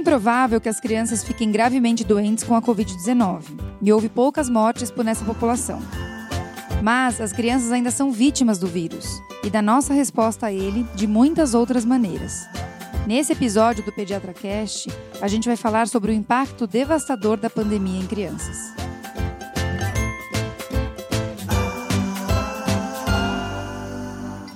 bem provável que as crianças fiquem gravemente doentes com a Covid-19 e houve poucas mortes por nessa população. Mas as crianças ainda são vítimas do vírus e da nossa resposta a ele de muitas outras maneiras. Nesse episódio do Pediatra Cast, a gente vai falar sobre o impacto devastador da pandemia em crianças.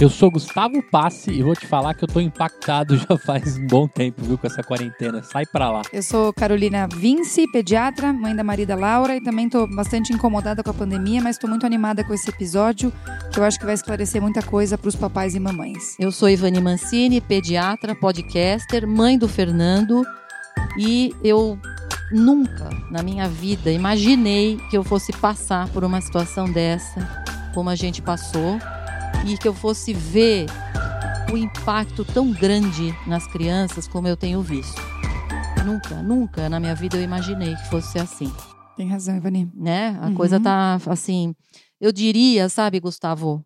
Eu sou Gustavo Passe e vou te falar que eu tô impactado já faz um bom tempo, viu, com essa quarentena. Sai pra lá. Eu sou Carolina Vince, pediatra, mãe da marida Laura, e também tô bastante incomodada com a pandemia, mas tô muito animada com esse episódio, que eu acho que vai esclarecer muita coisa pros papais e mamães. Eu sou Ivani Mancini, pediatra, podcaster, mãe do Fernando, e eu nunca na minha vida imaginei que eu fosse passar por uma situação dessa, como a gente passou e que eu fosse ver o impacto tão grande nas crianças como eu tenho visto. Nunca, nunca na minha vida eu imaginei que fosse assim. Tem razão, Ivani. Né? A uhum. coisa tá assim. Eu diria, sabe, Gustavo,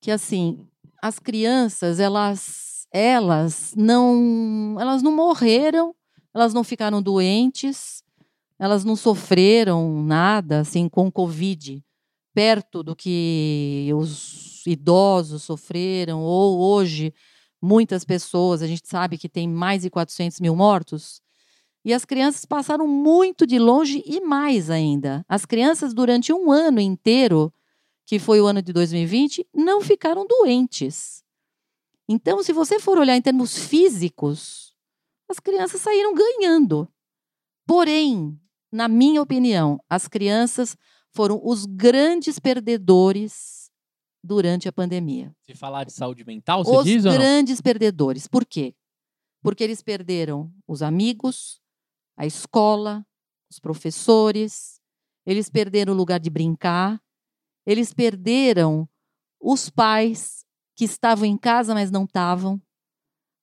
que assim, as crianças, elas elas não elas não morreram, elas não ficaram doentes, elas não sofreram nada assim com covid perto do que os idosos sofreram, ou hoje muitas pessoas, a gente sabe que tem mais de 400 mil mortos, e as crianças passaram muito de longe e mais ainda. As crianças, durante um ano inteiro, que foi o ano de 2020, não ficaram doentes. Então, se você for olhar em termos físicos, as crianças saíram ganhando. Porém, na minha opinião, as crianças foram os grandes perdedores durante a pandemia. Se falar de saúde mental, você os diz Os grandes perdedores. Por quê? Porque eles perderam os amigos, a escola, os professores, eles perderam o lugar de brincar, eles perderam os pais que estavam em casa, mas não estavam.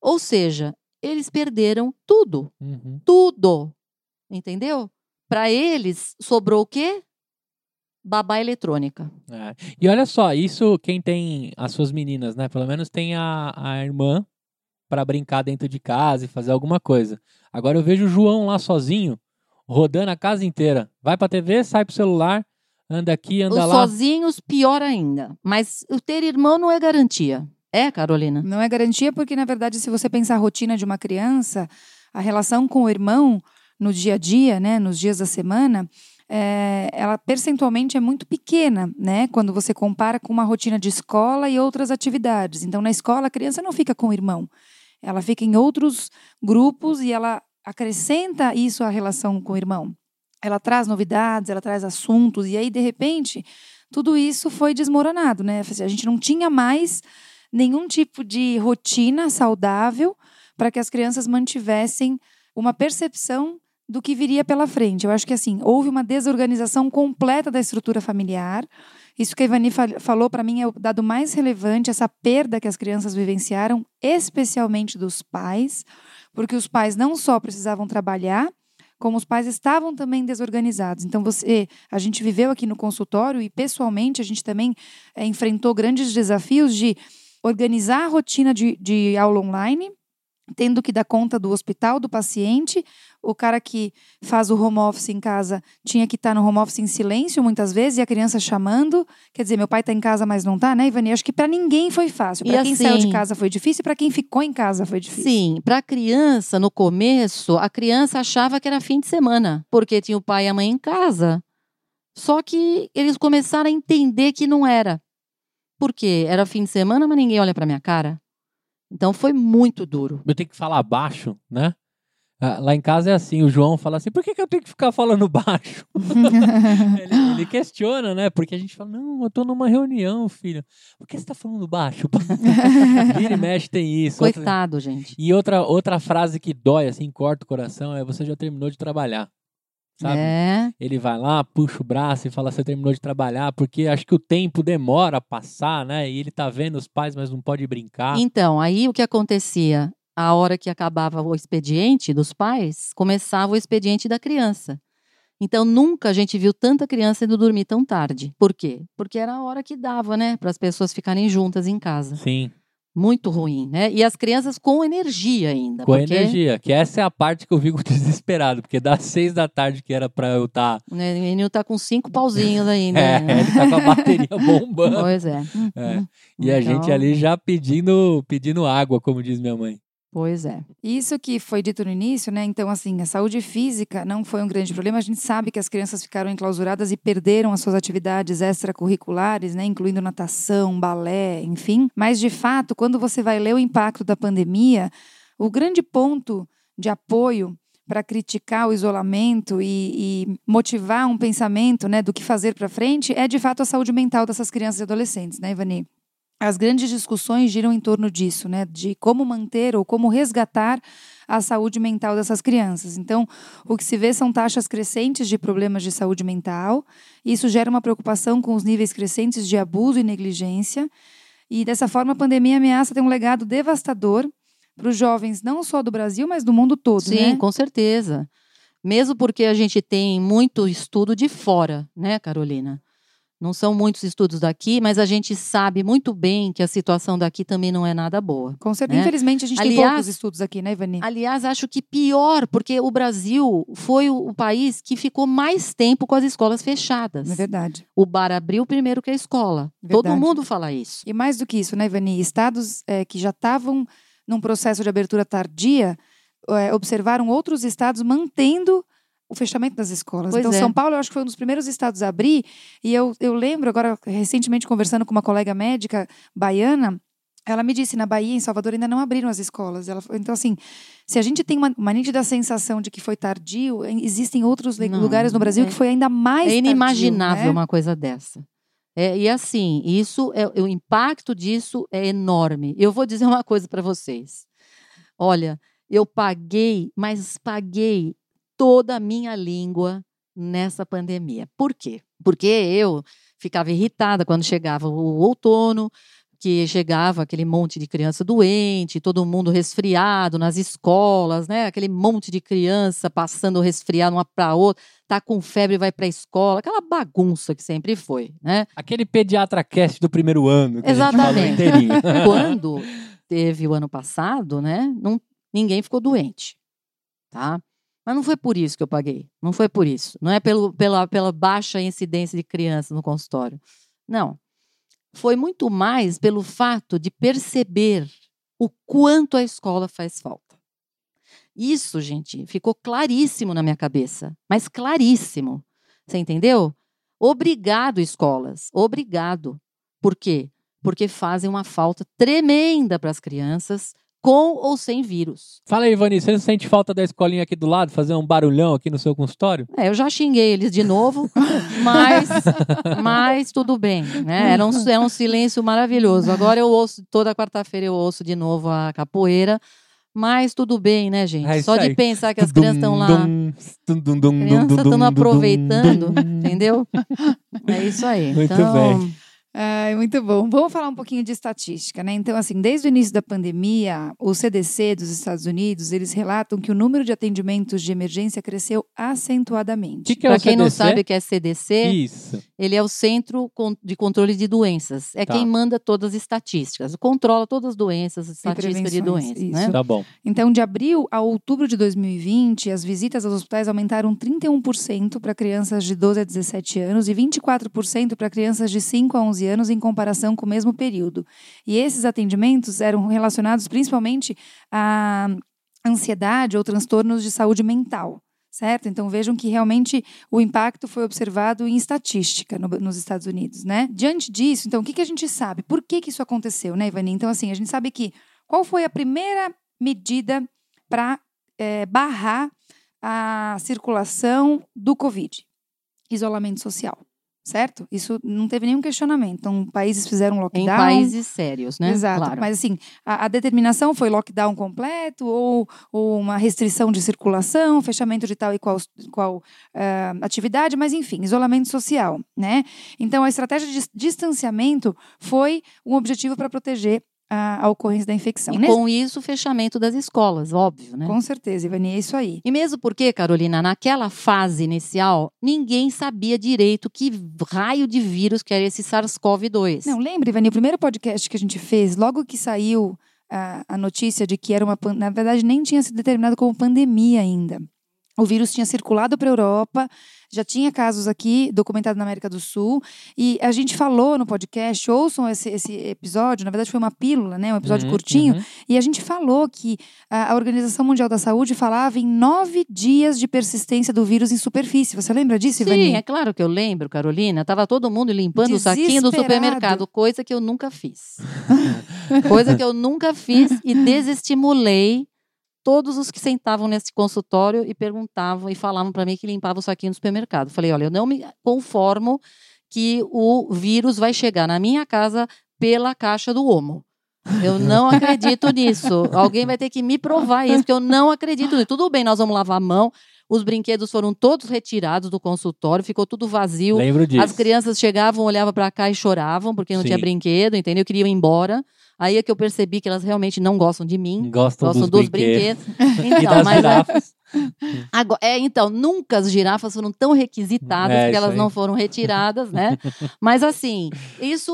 Ou seja, eles perderam tudo. Uhum. Tudo. Entendeu? Para eles, sobrou o quê? Babá eletrônica. É. E olha só, isso quem tem as suas meninas, né? Pelo menos tem a, a irmã para brincar dentro de casa e fazer alguma coisa. Agora eu vejo o João lá sozinho, rodando a casa inteira. Vai pra TV, sai pro celular, anda aqui, anda Os lá. sozinhos, pior ainda. Mas o ter irmão não é garantia. É, Carolina? Não é garantia porque, na verdade, se você pensar a rotina de uma criança, a relação com o irmão no dia a dia, né, nos dias da semana, é, ela percentualmente é muito pequena, né? Quando você compara com uma rotina de escola e outras atividades. Então, na escola, a criança não fica com o irmão, ela fica em outros grupos e ela acrescenta isso à relação com o irmão. Ela traz novidades, ela traz assuntos, e aí, de repente, tudo isso foi desmoronado, né? A gente não tinha mais nenhum tipo de rotina saudável para que as crianças mantivessem uma percepção do que viria pela frente. Eu acho que assim, houve uma desorganização completa da estrutura familiar. Isso que a Ivani falou para mim é o dado mais relevante, essa perda que as crianças vivenciaram, especialmente dos pais, porque os pais não só precisavam trabalhar, como os pais estavam também desorganizados. Então, você, a gente viveu aqui no consultório e pessoalmente a gente também é, enfrentou grandes desafios de organizar a rotina de, de aula online, tendo que dar conta do hospital, do paciente. O cara que faz o home office em casa tinha que estar no home office em silêncio muitas vezes e a criança chamando. Quer dizer, meu pai está em casa, mas não está, né, Ivani? Acho que para ninguém foi fácil. Para quem assim, saiu de casa foi difícil, para quem ficou em casa foi difícil. Sim, para a criança, no começo, a criança achava que era fim de semana, porque tinha o pai e a mãe em casa. Só que eles começaram a entender que não era. Por quê? Era fim de semana, mas ninguém olha para minha cara. Então foi muito duro. Eu tenho que falar baixo, né? Ah, lá em casa é assim, o João fala assim, por que, que eu tenho que ficar falando baixo? ele, ele, questiona, né? Porque a gente fala, não, eu tô numa reunião, filho. Por que você tá falando baixo? Vira e mexe tem isso. Coitado, outra... gente. E outra, outra frase que dói, assim, corta o coração, é você já terminou de trabalhar. Sabe? É. Ele vai lá, puxa o braço e fala: Você terminou de trabalhar, porque acho que o tempo demora a passar, né? E ele tá vendo os pais, mas não pode brincar. Então, aí o que acontecia? A hora que acabava o expediente dos pais, começava o expediente da criança. Então, nunca a gente viu tanta criança indo dormir tão tarde. Por quê? Porque era a hora que dava, né? Para as pessoas ficarem juntas em casa. Sim, Muito ruim, né? E as crianças com energia ainda. com porque energia. Que essa é a parte que eu fico desesperado, porque das seis da tarde que era pra eu estar. O menino tá com cinco pauzinhos ainda. É, né? ele tá com a bateria bombando. Pois é. É. E a gente Então, ali já pedindo, pedindo água, como diz minha mãe. Pois é. Isso que foi dito no início, né? Então, assim, a saúde física não foi um grande problema. A gente sabe que as crianças ficaram enclausuradas e perderam as suas atividades extracurriculares, né? Incluindo natação, balé, enfim. Mas, de fato, quando você vai ler o impacto da pandemia, o grande ponto de apoio para criticar o isolamento e, e motivar um pensamento né, do que fazer para frente é, de fato, a saúde mental dessas crianças e adolescentes, né, Ivani? As grandes discussões giram em torno disso, né? De como manter ou como resgatar a saúde mental dessas crianças. Então, o que se vê são taxas crescentes de problemas de saúde mental. Isso gera uma preocupação com os níveis crescentes de abuso e negligência. E dessa forma, a pandemia ameaça ter um legado devastador para os jovens, não só do Brasil, mas do mundo todo, Sim, né? com certeza. Mesmo porque a gente tem muito estudo de fora, né, Carolina? Não são muitos estudos daqui, mas a gente sabe muito bem que a situação daqui também não é nada boa. Com certeza. né? Infelizmente, a gente tem Aliás- poucos estudos aqui, né, Ivani? Aliás, acho que pior, porque o Brasil foi o o país que ficou mais tempo com as escolas fechadas. É verdade. O bar abriu primeiro que a escola. Todo Verdade. mundo fala isso. E mais do que isso, né, Ivani? Estados eh, que já estavam num processo de abertura tardia eh, observaram outros estados mantendo o fechamento das escolas. Pois então, é. São Paulo, eu acho que foi um dos primeiros estados a abrir. E eu, eu lembro, agora, recentemente, conversando com uma colega médica baiana, ela me disse, na Bahia, em Salvador, ainda não abriram as escolas. Ela, então, assim, se a gente tem uma, uma nítida sensação de que foi tardio, em- existem outros Não, lugares no Brasil é- que foi ainda mais É inimaginável tardio, né? uma coisa dessa. É, e assim, isso é, o impacto disso é enorme. Eu vou dizer uma coisa para vocês. Olha, eu paguei, mas paguei toda a minha língua nessa pandemia. Por quê? Porque eu ficava irritada quando chegava o outono, que chegava aquele monte de criança doente, todo mundo resfriado nas escolas, né? Aquele monte de criança passando resfriado uma para outra, tá com febre vai para a escola, aquela bagunça que sempre foi, né? Aquele pediatra cast do primeiro ano. Que Exatamente. Quando teve o ano passado, né? Não, ninguém ficou doente, tá? Mas não foi por isso que eu paguei. Não foi por isso. Não é pelo, pela, pela baixa incidência de crianças no consultório. Não. Foi muito mais pelo fato de perceber o quanto a escola faz falta. Isso, gente, ficou claríssimo na minha cabeça. Mas claríssimo. Você entendeu? Obrigado, escolas. Obrigado. Por quê? Porque fazem uma falta tremenda para as crianças, com ou sem vírus. Fala aí, Ivani, você não sente falta da escolinha aqui do lado, fazer um barulhão aqui no seu consultório? É, eu já xinguei eles de novo, mas, mas tudo bem, né? Era um, era um silêncio maravilhoso. Agora eu ouço, toda quarta-feira eu ouço de novo a capoeira, mas tudo bem, né, gente? É Só de aí. pensar que as crianças estão lá, crianças estão aproveitando, entendeu? É isso aí. Muito então, bem. Ai, muito bom. Vamos falar um pouquinho de estatística, né? Então, assim, desde o início da pandemia, o CDC dos Estados Unidos, eles relatam que o número de atendimentos de emergência cresceu acentuadamente. que, que é Para quem não CDC? sabe o que é CDC, Isso. ele é o Centro de Controle de Doenças. É Tá. quem manda todas as estatísticas, controla todas as doenças, estatísticas de doenças, né? isso. Tá bom. Então, de abril a outubro de 2020, as visitas aos hospitais aumentaram 31% para crianças de 12 a 17 anos e 24% para crianças de 5 a 11 anos em comparação com o mesmo período. E esses atendimentos eram relacionados principalmente a ansiedade ou transtornos de saúde mental. Certo? Então vejam que realmente o impacto foi observado em estatística no- nos Estados Unidos, né? Diante disso, então, o que, que a gente sabe? Por que, que isso aconteceu, né, Ivani? Então, assim, a gente sabe que qual foi a primeira medida para barrar a circulação do Covid? Isolamento social. Certo? Isso não teve nenhum questionamento. Então, países fizeram lockdown. Em países sérios, né? Exato. Claro. Mas assim, a, a determinação foi lockdown completo ou, ou uma restrição de circulação, fechamento de tal e qual, qual eh, atividade, mas enfim, isolamento social, né? Então, a estratégia de dis- distanciamento foi um objetivo para proteger a, a ocorrência da infecção. E Nesse- com isso, o fechamento das escolas, óbvio, né? Com certeza, Ivani, é isso aí. E mesmo porque, Carolina, naquela fase inicial, ninguém sabia direito que raio de vírus que era esse SARS-CoV-2. Não, lembra, Ivani, o primeiro podcast que a gente fez, logo que saiu a, a notícia de que era uma. Na verdade, nem tinha sido determinado como pandemia ainda. O vírus tinha circulado para a Europa, já tinha casos aqui documentados na América do Sul, e a gente falou no podcast, ouçam esse, esse episódio, na verdade foi uma pílula, né, um episódio Uhum, curtinho, uhum. e a gente falou que a, Organização Mundial da Saúde falava em nove dias de persistência do vírus em superfície. Você lembra disso, Ivani? Sim, é claro que eu lembro, Carolina. Tava todo mundo limpando o saquinho do supermercado, coisa que eu nunca fiz. coisa que eu nunca fiz e desestimulei todos os que sentavam nesse consultório e perguntavam e falavam para mim que limpava o saquinho do supermercado. Falei, olha, eu não me conformo que o vírus vai chegar na minha casa pela caixa do Omo. Eu não acredito nisso. Alguém vai ter que me provar isso, porque eu não acredito nisso. Tudo bem, nós vamos lavar a mão. Os brinquedos foram todos retirados do consultório, ficou tudo vazio. Lembro disso. As crianças chegavam, olhavam para cá e choravam, porque não Sim. tinha brinquedo, entendeu? Queriam ir embora. Aí é que eu percebi que elas realmente não gostam de mim. Gostam, Gostam dos, dos brinquedos. brinquedos. Então, mas girafas. agora, é, então, nunca as girafas foram tão requisitadas É, que elas aí. não foram retiradas, né? Mas assim, isso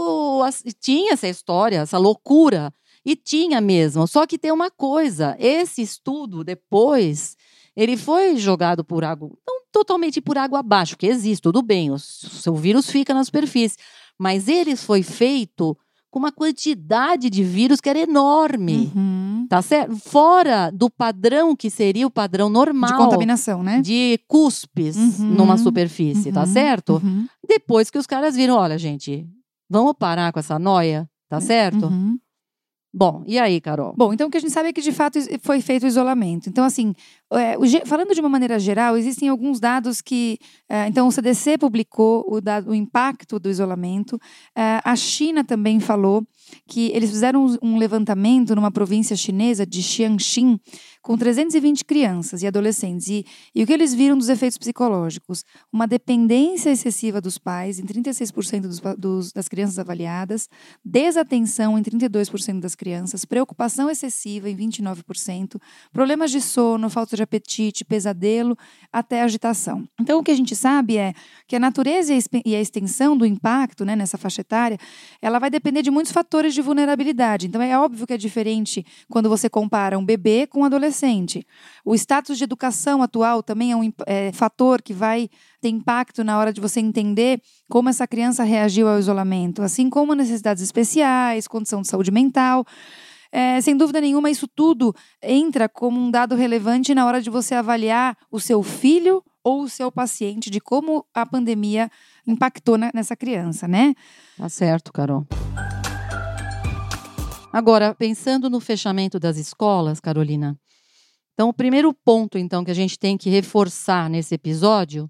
tinha essa história, essa loucura. E tinha mesmo. Só que tem uma coisa: esse estudo, depois, ele foi jogado por água, não totalmente por água abaixo, que existe, tudo bem, o seu vírus fica na superfície. Mas ele foi feito com uma quantidade de vírus que era enorme. Uhum. Tá certo? Fora do padrão que seria o padrão normal De contaminação, né? de cuspes Uhum. numa superfície, tá Uhum, certo? uhum, Depois que os caras viram, olha, gente, vamos parar com essa noia, tá certo? Bom, e aí, Carol? Bom, então o que a gente sabe é que de fato foi feito o isolamento. Então, assim, é, o falando de uma maneira geral, existem alguns dados que. é, então, o CDC publicou o, dado, o impacto do isolamento. É, a China também falou que eles fizeram um- levantamento numa província chinesa de Jiangxin com 320 crianças e adolescentes. E, e o que eles viram dos efeitos psicológicos? Uma dependência excessiva dos pais, em 36% dos, dos, das crianças avaliadas, desatenção em 32% das crianças, preocupação excessiva em 29%, problemas de sono, falta de apetite, pesadelo, até agitação. Então, o que a gente sabe é que a natureza e e a extensão do impacto né, nessa faixa etária, ela vai depender de muitos fatores de vulnerabilidade. Então, é óbvio que é diferente quando você compara um bebê com um adolescente. O status de educação atual também é um é, fator que vai ter impacto na hora de você entender como essa criança reagiu ao isolamento, assim como necessidades especiais, condição de saúde mental. É, sem dúvida nenhuma, isso tudo entra como um dado relevante na hora de você avaliar o seu filho ou o seu paciente, de como a pandemia impactou na- nessa criança, né? Tá certo, Carol. Agora, pensando no fechamento das escolas, Carolina. Então, o primeiro ponto, então, que a gente tem que reforçar nesse episódio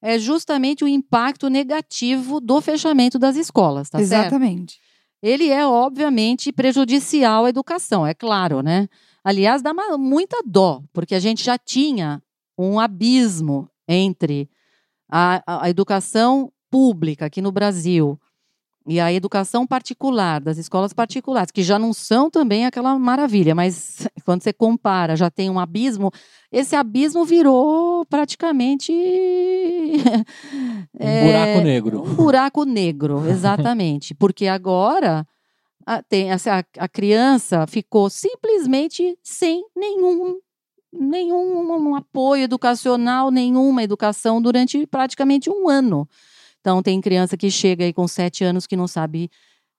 é justamente o impacto negativo do fechamento das escolas, tá certo? Exatamente. ele é obviamente prejudicial à educação, é claro, né? Aliás, dá uma- muita dó, porque a gente já tinha um abismo entre a, a- a educação pública aqui no Brasil e a educação particular, das escolas particulares, que já não são também aquela maravilha, mas quando você compara, já tem um abismo, esse abismo virou praticamente. Um é, buraco negro. um buraco negro, exatamente. Porque agora a, tem, a, a criança ficou simplesmente sem nenhum, nenhum apoio educacional, nenhuma educação durante praticamente um ano. Então, tem criança que chega aí com sete anos que não sabe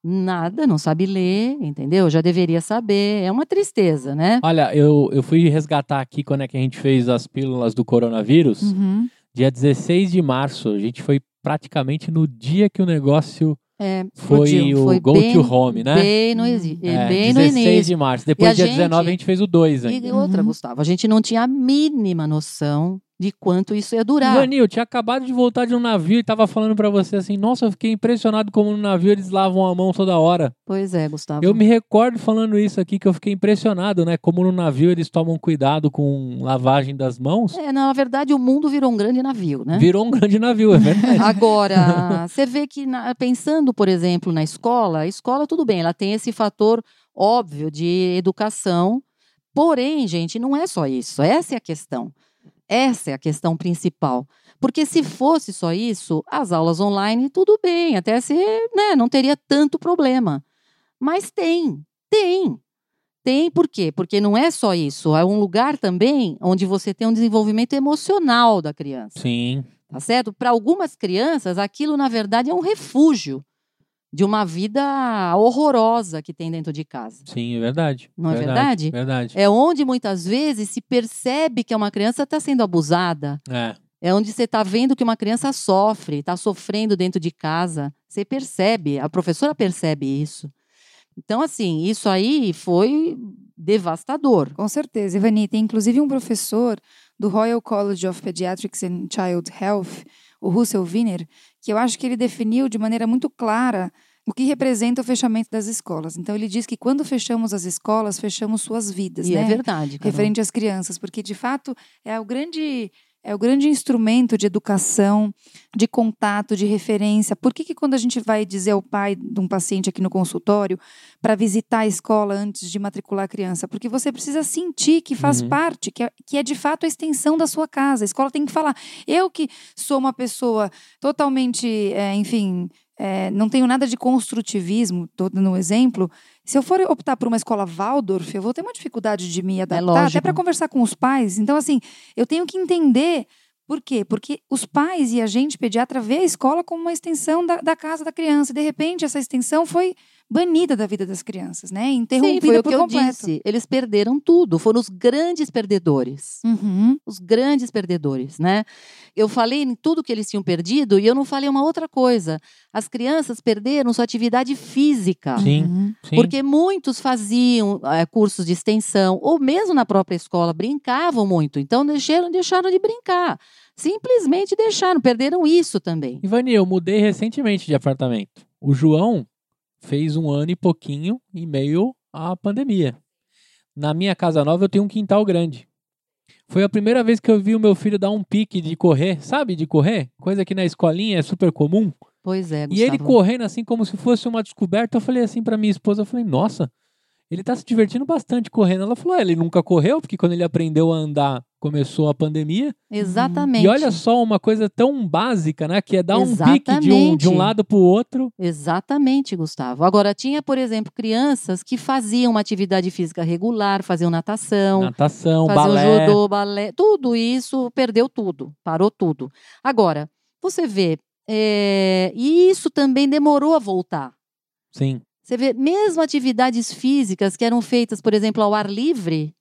nada, não sabe ler, entendeu? Já deveria saber. É uma tristeza, né? Olha, eu, eu fui resgatar aqui quando é que a gente fez as pílulas do coronavírus. Uhum. Dia 16 de março. A gente foi praticamente no dia que o negócio É, foi o Foi Go bem- to Home, né? Bem no, exi- É, bem no 16 início. de março. E Depois, dia gente- 19, a gente fez o 2 ainda. E outra, Uhum. Gustavo, a gente não tinha a mínima noção de quanto isso ia durar. Vanil, tinha acabado de voltar de um navio e tava falando pra você assim, nossa, eu fiquei impressionado como no navio eles lavam a mão toda hora. Pois é, Gustavo. Eu me recordo falando isso aqui, que eu fiquei impressionado, né? Como no navio eles tomam cuidado com lavagem das mãos. É, na verdade, o mundo virou um grande navio, né? Virou um grande navio, é verdade. Agora, você vê que, na- pensando, por exemplo, na escola, a escola, tudo bem, ela tem esse fator óbvio de educação. Porém, gente, não é só isso. Essa é a questão. Essa é a questão principal. Porque se fosse só isso, as aulas online, tudo bem, até se, né, não teria tanto problema. Mas tem, tem. Tem por quê? Porque não é só isso, é um lugar também onde você tem um desenvolvimento emocional da criança Sim. tá certo? Para algumas crianças, aquilo na verdade é um refúgio de uma vida horrorosa que tem dentro de casa. Sim, é verdade. Não é verdade? Verdade. É onde muitas vezes se percebe que uma criança está sendo abusada. É. É onde você está vendo que uma criança sofre, está sofrendo dentro de casa. Você percebe, a professora percebe isso. Então, assim, isso aí foi devastador. Com certeza. Ivani, tem inclusive um professor do Royal College of Pediatrics and Child Health, o Russell Wiener, que eu acho que ele definiu de maneira muito clara o que representa o fechamento das escolas. Então, ele diz que quando fechamos as escolas, fechamos suas vidas, E né? é verdade. Carol. referente às crianças, porque de fato é o grande é o grande instrumento de educação, de contato, de referência. Por que, que quando a gente vai dizer ao pai de um paciente aqui no consultório para visitar a escola antes de matricular a criança? Porque você precisa sentir que faz Uhum. parte, que é, que é de fato a extensão da sua casa. A escola tem que falar. Eu que sou uma pessoa totalmente, é, enfim, é, não tenho nada de construtivismo, estou dando um exemplo. Se eu for optar por uma escola Waldorf, eu vou ter uma dificuldade de me adaptar, até lógico. para conversar com os pais. Então, assim, eu tenho que entender por quê? Porque os pais e a gente, pediatra, vê a escola como uma extensão da, da casa da criança. E, de repente, essa extensão foi banida da vida das crianças, né? Interrompida Sim, foi o por que eu completo. disse. Eles perderam tudo. Foram os grandes perdedores. Uhum. os grandes perdedores, né? Eu falei em tudo que eles tinham perdido e eu não falei uma outra coisa. As crianças perderam sua atividade física. Sim. Uhum. Sim. Porque muitos faziam eh, cursos de extensão, ou mesmo na própria escola, brincavam muito. Então deixaram, deixaram de brincar. Simplesmente deixaram, perderam isso também. Ivani, eu mudei recentemente de apartamento. O João fez um ano e pouquinho em meio à pandemia. Na minha casa nova eu tenho um quintal grande. Foi a primeira vez que eu vi o meu filho dar um pique de correr, sabe, de correr? Coisa que na escolinha é super comum. Pois é, E ele Gustavo. correndo assim como se fosse uma descoberta, eu falei assim pra minha esposa, eu falei, nossa, ele tá se divertindo bastante correndo. Ela falou, é, ele nunca correu, porque quando ele aprendeu a andar, começou a pandemia. Exatamente. E olha só uma coisa tão básica, né? Que é dar um pique de um, de um Exatamente. lado pro outro. Exatamente, Gustavo. Agora, tinha, por exemplo, crianças que faziam uma atividade física regular, faziam natação, Natação, faziam balé. judô, balé, tudo isso perdeu tudo, parou tudo. Agora, você vê, é, e isso também demorou a voltar. Sim. Você vê, mesmo atividades físicas que eram feitas, por exemplo, ao ar livre,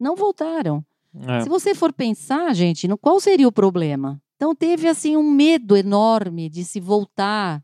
não voltaram. É. Se você for pensar, gente, no qual seria o problema? Então teve assim um medo enorme de se voltar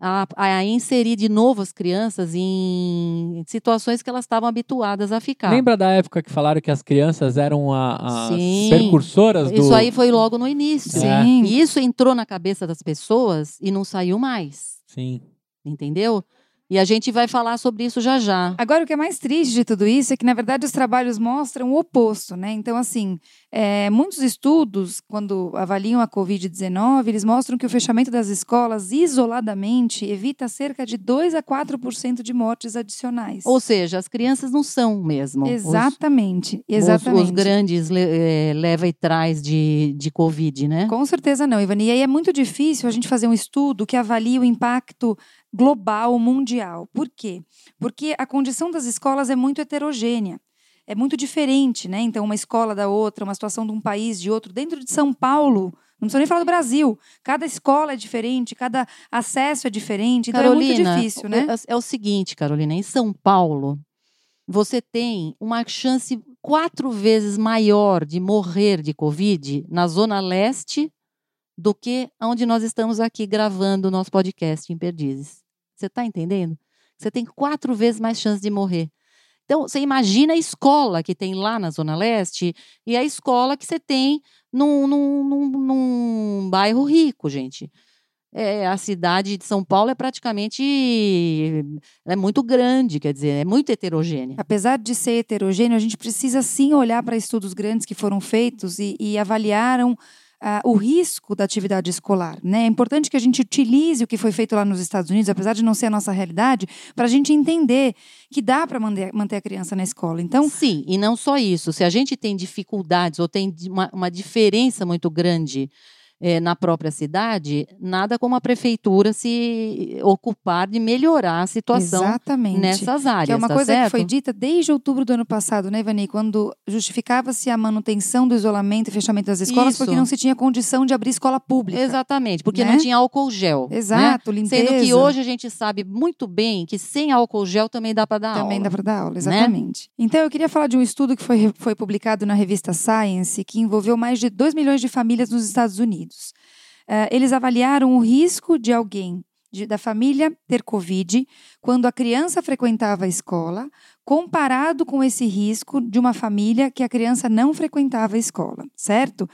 a, a inserir de novo as crianças em situações que elas estavam habituadas a ficar. Lembra da época que falaram que as crianças eram as Sim. percursoras do. Isso aí foi logo no início. É. Sim. E isso entrou na cabeça das pessoas e não saiu mais. Sim. Entendeu? E a gente vai falar sobre isso já já. Agora, o que é mais triste de tudo isso é que, na verdade, os trabalhos mostram o oposto, né? Então, assim, é, muitos estudos, quando avaliam a Covid-19, eles mostram que o fechamento das escolas, isoladamente, evita cerca de 2 a 4% de mortes adicionais. Ou seja, as crianças não são mesmo. os- Exatamente, os- exatamente. Os, grandes le- eh, leva e traz de, de Covid, né? Com certeza não, Ivani. E aí é muito difícil a gente fazer um estudo que avalie o impacto global, mundial. Por quê? Porque a condição das escolas é muito heterogênea. É muito diferente, né? Então, uma escola da outra, uma situação de um país de outro. Dentro de São Paulo, não precisa nem falar do Brasil. Cada escola é diferente, cada acesso é diferente. Então, é muito difícil, né? É, é o seguinte, Carolina, em São Paulo, você tem uma chance quatro vezes maior de morrer de Covid na Zona Leste do que onde nós estamos aqui gravando o nosso podcast em Perdizes. Você está entendendo? Você tem quatro vezes mais chance de morrer. Então, você imagina a escola que tem lá na Zona Leste e a escola que você tem num, num, num, num bairro rico, gente. É, a cidade de São Paulo é praticamente é muito grande, quer dizer, é muito heterogênea. Apesar de ser heterogêneo, a gente precisa sim olhar para estudos grandes que foram feitos e, e avaliaram uh, o risco da atividade escolar. Né? É importante que a gente utilize o que foi feito lá nos Estados Unidos, apesar de não ser a nossa realidade, para a gente entender que dá para manter, manter a criança na escola. Então, Sim, e não só isso. Se a gente tem dificuldades ou tem uma, uma diferença muito grande é, na própria cidade, nada como a prefeitura se ocupar de melhorar a situação Exatamente. nessas áreas. Que é uma tá coisa certo? que foi dita desde outubro do ano passado, né, Ivani? Quando justificava-se a manutenção do isolamento e fechamento das escolas Isso. porque não se tinha condição de abrir escola pública. Exatamente, porque né? não tinha álcool gel. né? Exato, limpeza. Sendo que hoje a gente sabe muito bem que sem álcool gel também dá para dar Também aula. dá para dar aula, exatamente. Então, eu queria falar de um estudo que foi, foi publicado na revista Science, que envolveu mais de 2 milhões de famílias nos Estados Unidos. Eh, eles avaliaram o risco de alguém de- da família ter Covid quando a criança frequentava a escola, comparado com esse risco de uma família que a criança não frequentava a escola, certo?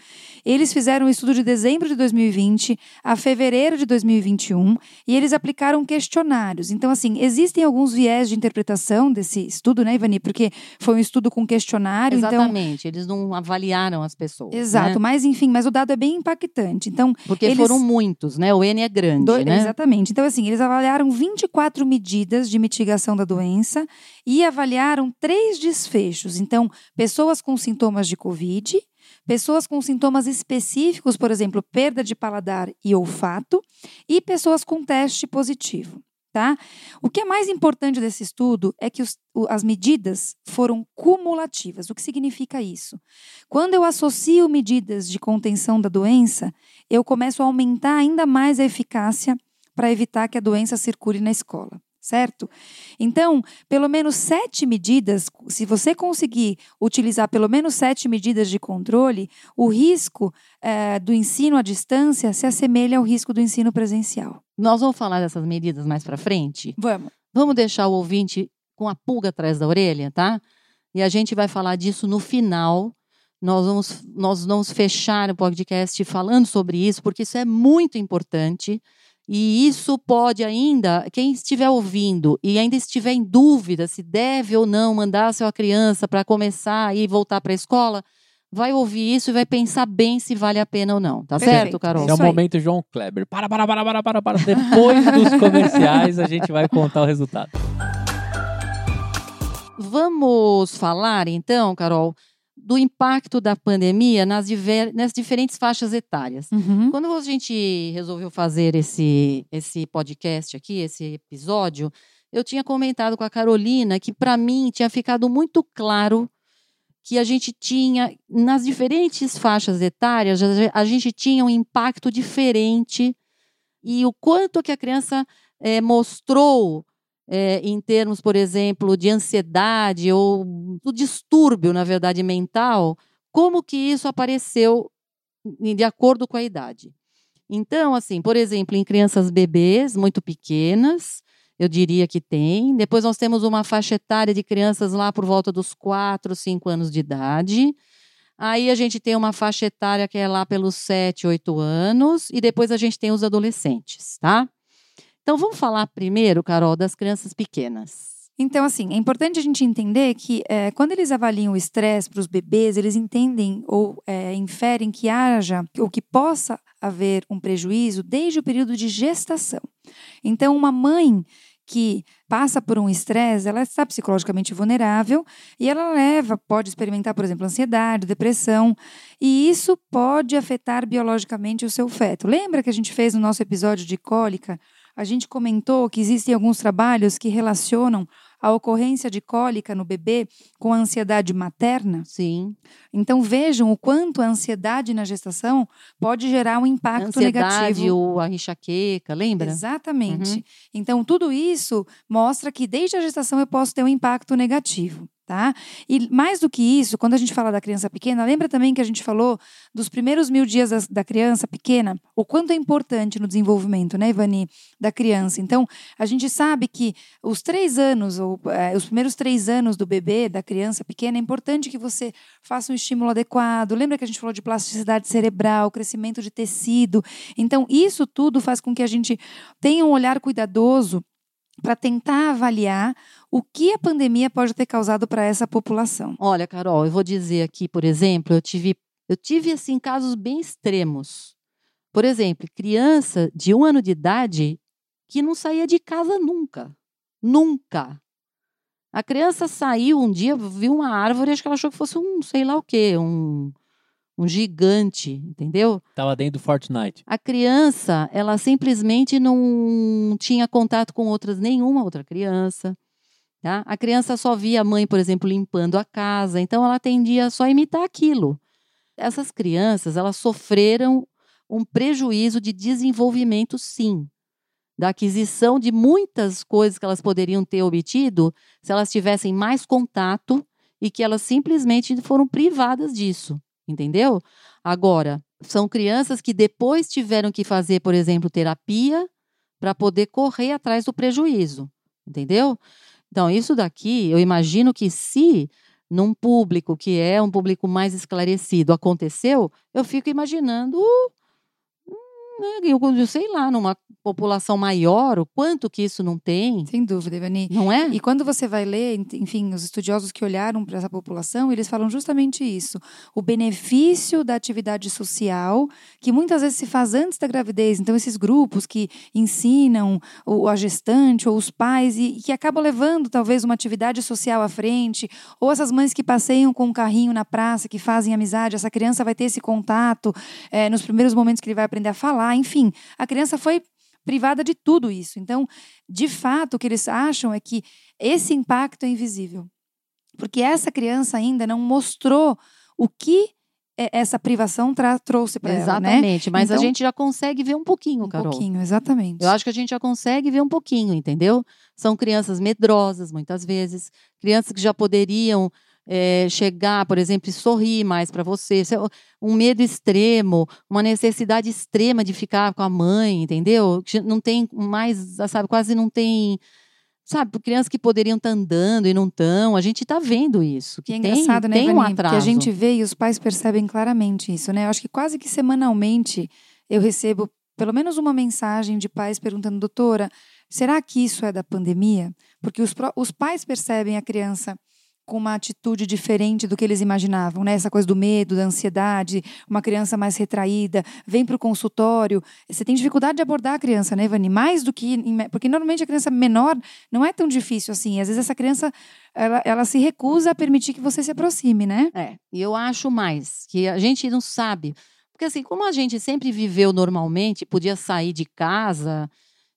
Eles fizeram um estudo de dezembro de 2020 a fevereiro de 2021 e eles aplicaram questionários. Então, assim, existem alguns viés de interpretação desse estudo, né, Ivani? Porque foi um estudo com questionário, então. Exatamente, eles não avaliaram as pessoas. Exato, né? mas enfim, mas o dado é bem impactante. Então, Porque eles- foram muitos, né? O N é grande, Do- né? Exatamente. Então, assim, eles avaliaram 24 medidas de mitigação da doença e avaliaram três desfechos. Então, pessoas com sintomas de Covid, pessoas com sintomas específicos, por exemplo, perda de paladar e olfato, e pessoas com teste positivo. Tá? O que é mais importante desse estudo é que os- as medidas foram cumulativas. O que significa isso? Quando eu associo medidas de contenção da doença, eu começo a aumentar ainda mais a eficácia para evitar que a doença circule na escola, certo? Então, pelo menos sete medidas, se você conseguir utilizar pelo menos sete medidas de controle, o risco eh, do ensino à distância se assemelha ao risco do ensino presencial. Nós vamos falar dessas medidas mais para frente. Vamos. Vamos deixar o ouvinte com a pulga atrás da orelha, tá? E a gente vai falar disso no final. Nós vamos, nós vamos fechar o podcast falando sobre isso, porque isso é muito importante. E isso pode ainda, quem estiver ouvindo e ainda estiver em dúvida se deve ou não mandar a sua criança para começar e voltar para a escola, vai ouvir isso e vai pensar bem se vale a pena ou não. Tá Perfeito. certo, Carol? Esse é o momento João Kleber. Para, para, para, para, para, para. Depois dos comerciais a gente vai contar o resultado. Vamos falar, então, Carol, do impacto da pandemia nas, diver- nas diferentes faixas etárias. Uhum. Quando a gente resolveu fazer esse, esse podcast aqui, esse episódio, eu tinha comentado com a Carolina que, para mim, tinha ficado muito claro que a gente tinha, nas diferentes faixas etárias, a ge- a gente tinha um impacto diferente e o quanto que a criança eh, mostrou eh, em termos, por exemplo, de ansiedade ou do distúrbio, na verdade, mental, como que isso apareceu de acordo com a idade. Então, assim, por exemplo, em crianças bebês muito pequenas, eu diria que tem. Depois nós temos uma faixa etária de crianças lá por volta dos 4, 5 anos de idade. Aí a gente tem uma faixa etária que é lá pelos 7, 8 anos. E depois a gente tem os adolescentes, tá? Então vamos falar primeiro, Carol, das crianças pequenas. Então, assim, é importante a gente entender que eh, quando eles avaliam o estresse para os bebês, eles entendem ou eh, inferem que haja ou que possa haver um prejuízo desde o período de gestação. Então, uma mãe que passa por um estresse, ela está psicologicamente vulnerável e ela leva, pode experimentar, por exemplo, ansiedade, depressão, e isso pode afetar biologicamente o seu feto. Lembra que a gente fez no nosso episódio de cólica? A gente comentou que existem alguns trabalhos que relacionam a ocorrência de cólica no bebê com a ansiedade materna. Sim. Então vejam o quanto a ansiedade na gestação pode gerar um impacto Ansiedade negativo. ou a enxaqueca, lembra? Exatamente. Uhum. Então tudo isso mostra que desde a gestação eu posso ter um impacto negativo. Tá? E mais do que isso, quando a gente fala da criança pequena, lembra também que a gente falou dos primeiros mil dias da, da criança pequena, o quanto é importante no desenvolvimento, né, Ivani, da criança. Então, a gente sabe que os três anos, ou é, os primeiros três anos do bebê, da criança pequena, é importante que você faça um estímulo adequado. Lembra que a gente falou de plasticidade cerebral, crescimento de tecido? Então, isso tudo faz com que a gente tenha um olhar cuidadoso para tentar avaliar o que a pandemia pode ter causado para essa população. Olha, Carol, eu vou dizer aqui, por exemplo, eu tive, eu tive assim casos bem extremos. Por exemplo, criança de um ano de idade que não saía de casa nunca, nunca. A criança saiu um dia, viu uma árvore, acho que ela achou que fosse um, sei lá o quê, um um gigante, entendeu? Tava dentro do Fortnite. A criança, ela simplesmente não tinha contato com outras nenhuma outra criança. Tá? A criança só via a mãe, por exemplo, limpando a casa, então ela tendia só a imitar aquilo. Essas crianças, elas sofreram um prejuízo de desenvolvimento, sim, da aquisição de muitas coisas que elas poderiam ter obtido se elas tivessem mais contato e que elas simplesmente foram privadas disso entendeu? Agora, são crianças que depois tiveram que fazer, por exemplo, terapia para poder correr atrás do prejuízo, entendeu? Então, isso daqui, eu imagino que se num público que é um público mais esclarecido aconteceu, eu fico imaginando né, eu sei lá, numa população maior, o quanto que isso não tem. Sem dúvida, Ivani. Não é? E quando você vai ler, enfim, os estudiosos que olharam para essa população, eles falam justamente isso. O benefício da atividade social, que muitas vezes se faz antes da gravidez. Então, esses grupos que ensinam o, a gestante ou os pais e, e que acabam levando talvez uma atividade social à frente, ou essas mães que passeiam com um carrinho na praça, que fazem amizade, essa criança vai ter esse contato é, nos primeiros momentos que ele vai aprender a falar enfim, a criança foi privada de tudo isso. Então, de fato, o que eles acham é que esse impacto é invisível. Porque essa criança ainda não mostrou o que essa privação trouxe para ela, né? Exatamente, mas então, a gente já consegue ver um pouquinho, Carol. Um pouquinho, exatamente. Eu acho que a gente já consegue ver um pouquinho, entendeu? São crianças medrosas, muitas vezes, crianças que já poderiam é, chegar, por exemplo, e sorrir mais para você. É um medo extremo, uma necessidade extrema de ficar com a mãe, entendeu? Não tem mais, sabe, quase não tem. Sabe, crianças que poderiam estar tá andando e não estão, a gente está vendo isso. Que é engraçado, tem, né, tem um atraso. Que a gente vê e os pais percebem claramente isso, né? Eu acho que quase que semanalmente eu recebo pelo menos uma mensagem de pais perguntando, doutora, será que isso é da pandemia? Porque os, os pais percebem a criança com uma atitude diferente do que eles imaginavam, né? Essa coisa do medo, da ansiedade, uma criança mais retraída, vem para o consultório. Você tem dificuldade de abordar a criança, né, Vani? Mais do que. Porque normalmente a criança menor não é tão difícil assim. Às vezes essa criança ela, ela se recusa a permitir que você se aproxime, né? É. E eu acho mais que a gente não sabe. Porque assim, como a gente sempre viveu normalmente, podia sair de casa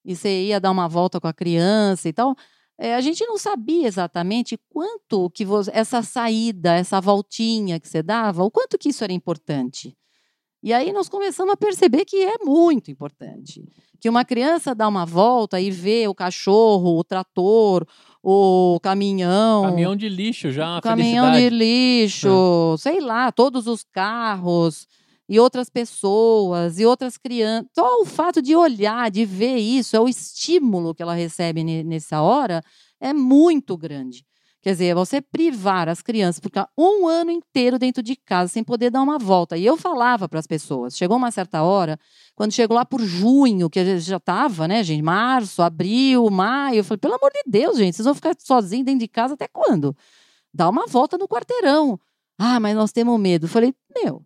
e você ia dar uma volta com a criança e tal é, a gente não sabia exatamente quanto que você, essa saída, essa voltinha que você dava, o quanto que isso era importante. E aí nós começamos a perceber que é muito importante. Que uma criança dá uma volta e vê o cachorro, o trator, o caminhão. Caminhão de lixo já. Caminhão de lixo, é. sei lá, todos os carros e outras pessoas e outras crianças. Só o fato de olhar, de ver isso, é o estímulo que ela recebe nessa hora, é muito grande. Quer dizer, você privar as crianças, ficar um ano inteiro dentro de casa sem poder dar uma volta. E eu falava para as pessoas, chegou uma certa hora, quando chegou lá por junho, que já estava, né, gente, março, abril, maio, eu falei, pelo amor de Deus, gente, vocês vão ficar sozinhos dentro de casa até quando? Dá uma volta no quarteirão. Ah, mas nós temos medo. Eu falei, meu,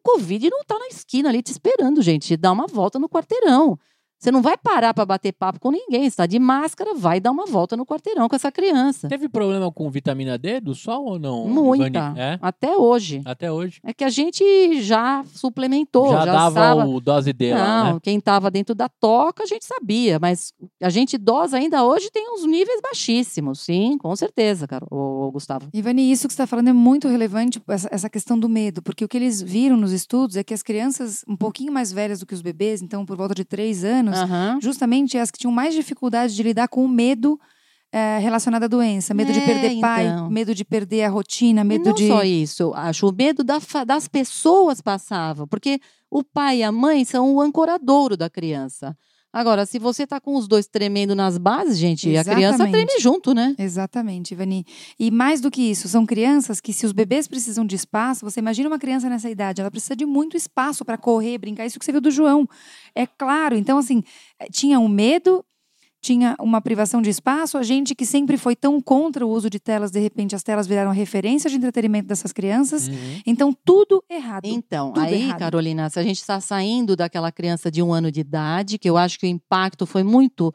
o Covid não está na esquina ali te esperando, gente. Dá uma volta no quarteirão. Você não vai parar para bater papo com ninguém. Está de máscara, vai dar uma volta no quarteirão com essa criança. Teve problema com vitamina D do sol ou não? Muita. É? Até hoje. Até hoje. É que a gente já suplementou. Já, já dava sabe... o dose D não, lá, né? quem estava dentro da toca a gente sabia, mas a gente idosa ainda hoje tem uns níveis baixíssimos. Sim, com certeza, cara, o, Gustavo. Ivani, isso que você está falando é muito relevante, essa, essa questão do medo, porque o que eles viram nos estudos é que as crianças um pouquinho mais velhas do que os bebês, então por volta de três anos, Uhum. justamente as que tinham mais dificuldade de lidar com o medo é, relacionada à doença, medo de É, perder pai, então. medo de perder a rotina, E medo não de só isso, acho, o medo da das pessoas passava, porque o pai e a mãe são o ancoradouro da criança. Agora, se você tá com os dois tremendo nas bases, gente, a criança Exatamente. treme junto, né? Exatamente, Ivani. E mais do que isso, são crianças que, se os bebês precisam de espaço, você imagina uma criança nessa idade, ela precisa de muito espaço para correr, brincar. Isso que você viu do João. É claro. Então, assim, eh, tinha um medo, tinha uma privação de espaço. A gente que sempre foi tão contra o uso de telas, de repente as telas viraram referência de entretenimento dessas crianças. Uhum. Então, tudo errado. Então, tudo aí, errado. Carolina, se a gente está saindo daquela criança de um ano de idade, que eu acho que o impacto foi muito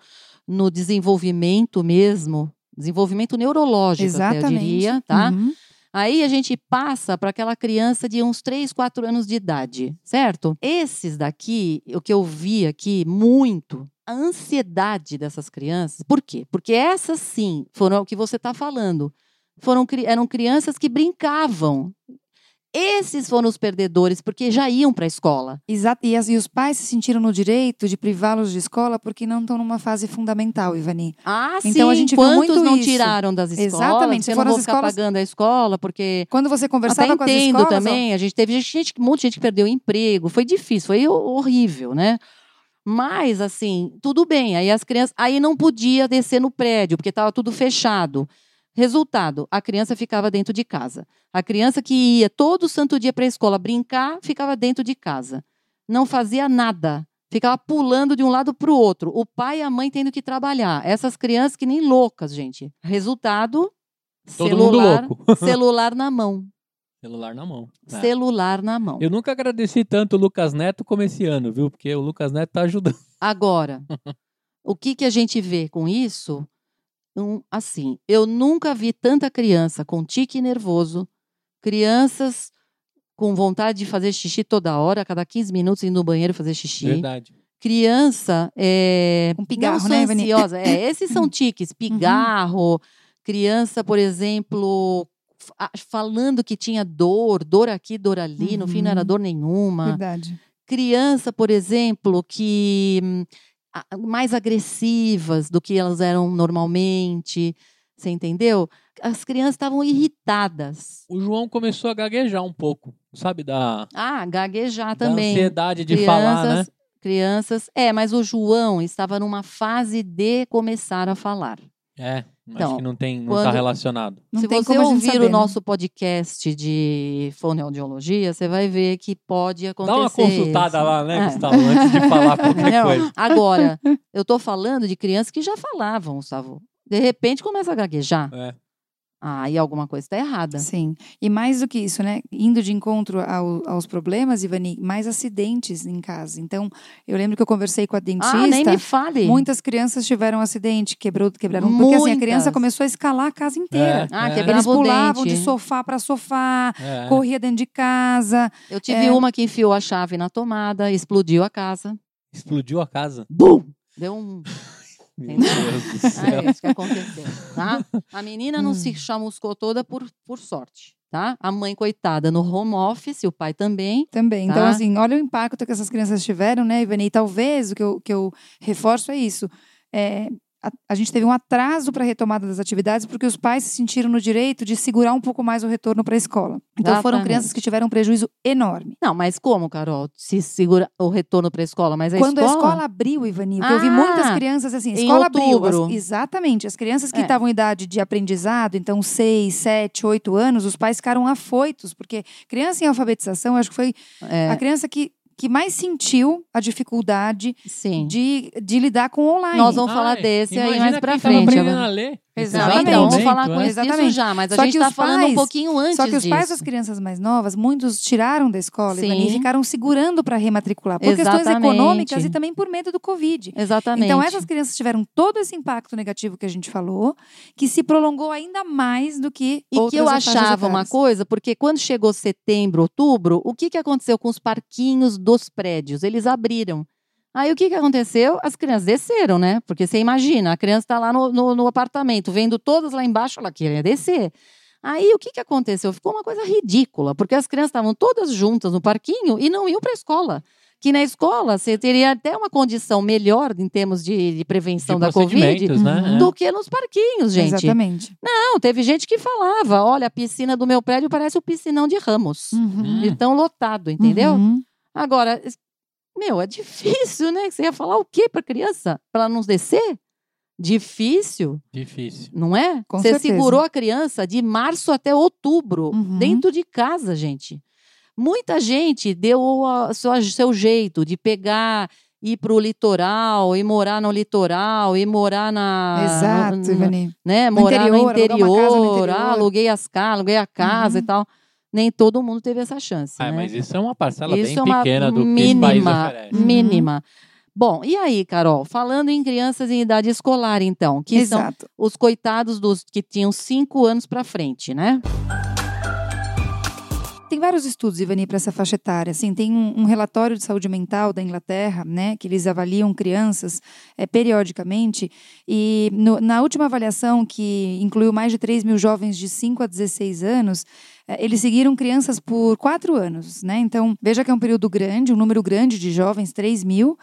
no desenvolvimento mesmo, desenvolvimento neurológico, até eu Exatamente. diria, tá? Uhum. Aí a gente passa para aquela criança de uns 3, 4 anos de idade, certo? Esses daqui, o que eu vi aqui muito, a ansiedade dessas crianças. Por quê? Porque essas sim foram o que você está falando. Foram, eram crianças que brincavam. Esses foram os perdedores, porque já iam para a escola. Exato. E, as- e os pais se sentiram no direito de privá-los de escola porque não estão numa fase fundamental, Ivani. Ah, Então, a sim. gente viu Quantos muito não isso. tiraram das escolas? Exatamente, eu foram não vou as ficar escolas- pagando a escola, porque Quando você conversava Até com as entendo escolas, ó, também. A gente teve gente, um monte de gente que perdeu emprego. Foi difícil, foi ho- horrível, né? Mas, assim, tudo bem. Aí as crianças. Aí não podia descer no prédio, porque estava tudo fechado. Resultado: a criança ficava dentro de casa. A criança que ia todo santo dia para a escola brincar, ficava dentro de casa. Não fazia nada. Ficava pulando de um lado para o outro. O pai e a mãe tendo que trabalhar. Essas crianças que nem loucas, gente. Resultado: Todo celular, celular na mão. Celular na mão. É. Celular na mão. Eu nunca agradeci tanto o Lucas Neto como esse ano, viu? Porque o Lucas Neto tá ajudando. Agora, o que, que a gente vê com isso? Um, assim, eu nunca vi tanta criança com tique nervoso, crianças com vontade de fazer xixi toda hora, a cada 15 minutos indo no banheiro fazer xixi. Verdade. Criança é, Com pigarro, não né, ansiosa. É, esses são tiques, pigarro, criança, por exemplo, fa- falando que tinha dor, dor aqui, dor ali, no fim não era Uhum. dor nenhuma Verdade. criança, por exemplo, que hum, mais agressivas do que elas eram normalmente, você entendeu? As crianças estavam irritadas. O João começou a gaguejar um pouco, sabe? Da, Ah, gaguejar da também. ansiedade de falar, né? crianças, crianças. É, mas o João estava numa fase de começar a falar. É, acho Então, que não tem, não tá quando- relacionado. Não Se tem você ouvir saber, o né? nosso podcast de fonoaudiologia, você vai ver que pode acontecer. Dá uma consultada isso. lá, né, É. Gustavo, antes de falar qualquer Não, coisa. Agora, eu tô falando de crianças que já falavam, Gustavo. De repente começa a gaguejar. É. Aí alguma coisa está errada. Sim. E mais do que isso, né? Indo de encontro ao- aos problemas, Ivani, mais acidentes em casa. Então, eu lembro que eu conversei com a dentista. Ah, nem me fale. Muitas crianças tiveram um acidente, quebrou, quebraram. Porque assim, a criança Muitas. começou a escalar a casa inteira. Ah, É. quebrava Eles pulavam dente. de sofá para sofá, É. corria dentro de casa. Eu tive É. uma que enfiou a chave na tomada, explodiu a casa. Explodiu a casa. Bum! Deu um. Meu? Deus do céu. é isso que aconteceu, tá? A menina não Hum. se chamuscou toda por, por sorte, tá? A mãe, coitada, no home office, o pai também. Também. Então, Tá. assim, olha o impacto que essas crianças tiveram, né, Ivani? E talvez o que eu, que eu reforço é isso. É, a, a gente teve um atraso para a retomada das atividades porque os pais se sentiram no direito de segurar um pouco mais o retorno para a escola. Então, foram Exatamente. crianças que tiveram um prejuízo enorme. Não, mas como, Carol? Se segura o retorno para a escola, mas a Quando escola... a escola abriu, Ivani, porque eu vi Ah, muitas crianças assim, escola abriu. as- exatamente. As crianças que É. estavam em idade de aprendizado, então 6, 7, 8 anos, os pais ficaram afoitos, porque criança em alfabetização, acho que foi É, a criança que, que mais sentiu a dificuldade sim. de, de lidar com o online. Nós vamos falar Ai, desse aí imagina mais pra quem tava frente. aprendendo a ler. Exatamente. Não, então, vamos Momento, falar com é. isso Exatamente. já, mas a Só gente que está falando um pais- pouquinho antes Só que os pais disso. das crianças mais novas, muitos tiraram da escola Ivani, e Sim. ficaram segurando para rematricular, por questões Exatamente. econômicas e também por medo do Covid. Exatamente. Então, essas crianças tiveram todo esse impacto negativo que a gente falou, que se prolongou ainda mais do que E que eu achava uma coisa, porque quando chegou setembro, outubro, o que, que aconteceu com os parquinhos dos prédios? Eles abriram. Aí o que, que aconteceu? As crianças desceram, né? Porque você imagina, a criança está lá no, no, no apartamento, vendo todas lá embaixo, ela queria descer. Aí o que, que aconteceu? Ficou uma coisa ridícula, porque as crianças estavam todas juntas no parquinho e não iam para a escola. que na escola você teria até uma condição melhor em termos de, de prevenção De da Covid né? É. do que nos parquinhos, gente. Exatamente. Não, teve gente que falava: olha, a piscina do meu prédio parece o piscinão de Ramos. Uhum. De tão lotado, entendeu? Uhum. Agora, meu, é difícil, né? Você ia falar o quê para criança? Para ela não descer? Difícil, Difícil. não é? Com Você certeza. segurou a criança de março até outubro, Uhum. dentro de casa, gente. Muita gente deu a sua- seu jeito de pegar, ir para o litoral, e morar no litoral, e morar na. Exato, no- Ivani. né, No morar no interior, no interior, interior. ah, aluguei as casas, aluguei a casa Uhum. e tal. Nem todo mundo teve essa chance. Ah, né? mas isso é uma parcela Isso bem é uma pequena do que esse país mínima. Uhum. mínima. Bom, e aí, Carol, falando em crianças em idade escolar, então, que são Exato. os coitados dos que tinham cinco anos para frente, né? Tem vários estudos, Ivani, para essa faixa etária. Assim, tem um, um relatório de saúde mental da Inglaterra, né, que eles avaliam crianças eh, periodicamente. E no- na última avaliação, que incluiu mais de 3 mil jovens de 5 a 16 anos, eh, eles seguiram crianças por quatro anos. Né? Então, veja que é um período grande, um número grande de jovens, 3 mil.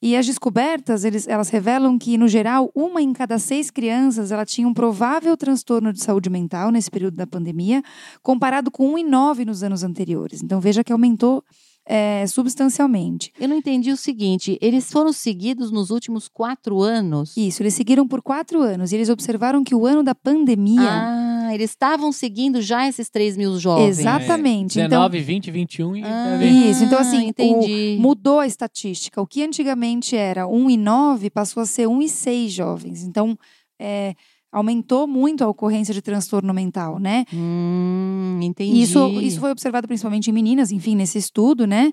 E as descobertas, eles, elas revelam que, no geral, uma em cada seis crianças ela tinha um provável transtorno de saúde mental nesse período da pandemia, comparado com 1,9 nos anos anteriores. Então, veja que aumentou é, substancialmente. Eu não entendi o seguinte: eles foram seguidos nos últimos quatro anos. Isso, eles seguiram por quatro anos e eles observaram que o ano da pandemia. Ah, eles estavam seguindo já esses 3 mil jovens. Exatamente. Então, 19, 20, 21 e Ah, Isso, então, assim, o- entendi. mudou a estatística. O que antigamente era 1,9 passou a ser 1,6 jovens. Então, é, aumentou muito a ocorrência de transtorno mental, né? Hum, entendi. E isso, isso foi observado principalmente em meninas, enfim, nesse estudo, né?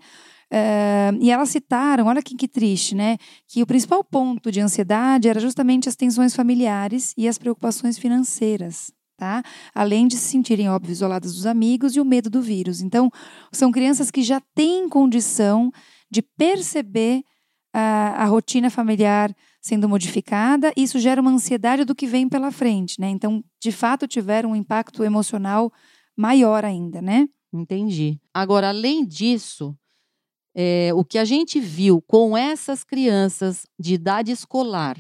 Eh, e elas citaram, olha que, que triste, né? Que o principal ponto de ansiedade era justamente as tensões familiares e as preocupações financeiras, tá? Além de se sentirem, óbvio, isoladas dos amigos e o medo do vírus. Então, são crianças que já têm condição de perceber a, a rotina familiar sendo modificada, e isso gera uma ansiedade do que vem pela frente, né? Então, de fato, tiveram um impacto emocional maior ainda, né? Entendi. Agora, além disso, é, o que a gente viu com essas crianças de idade escolar,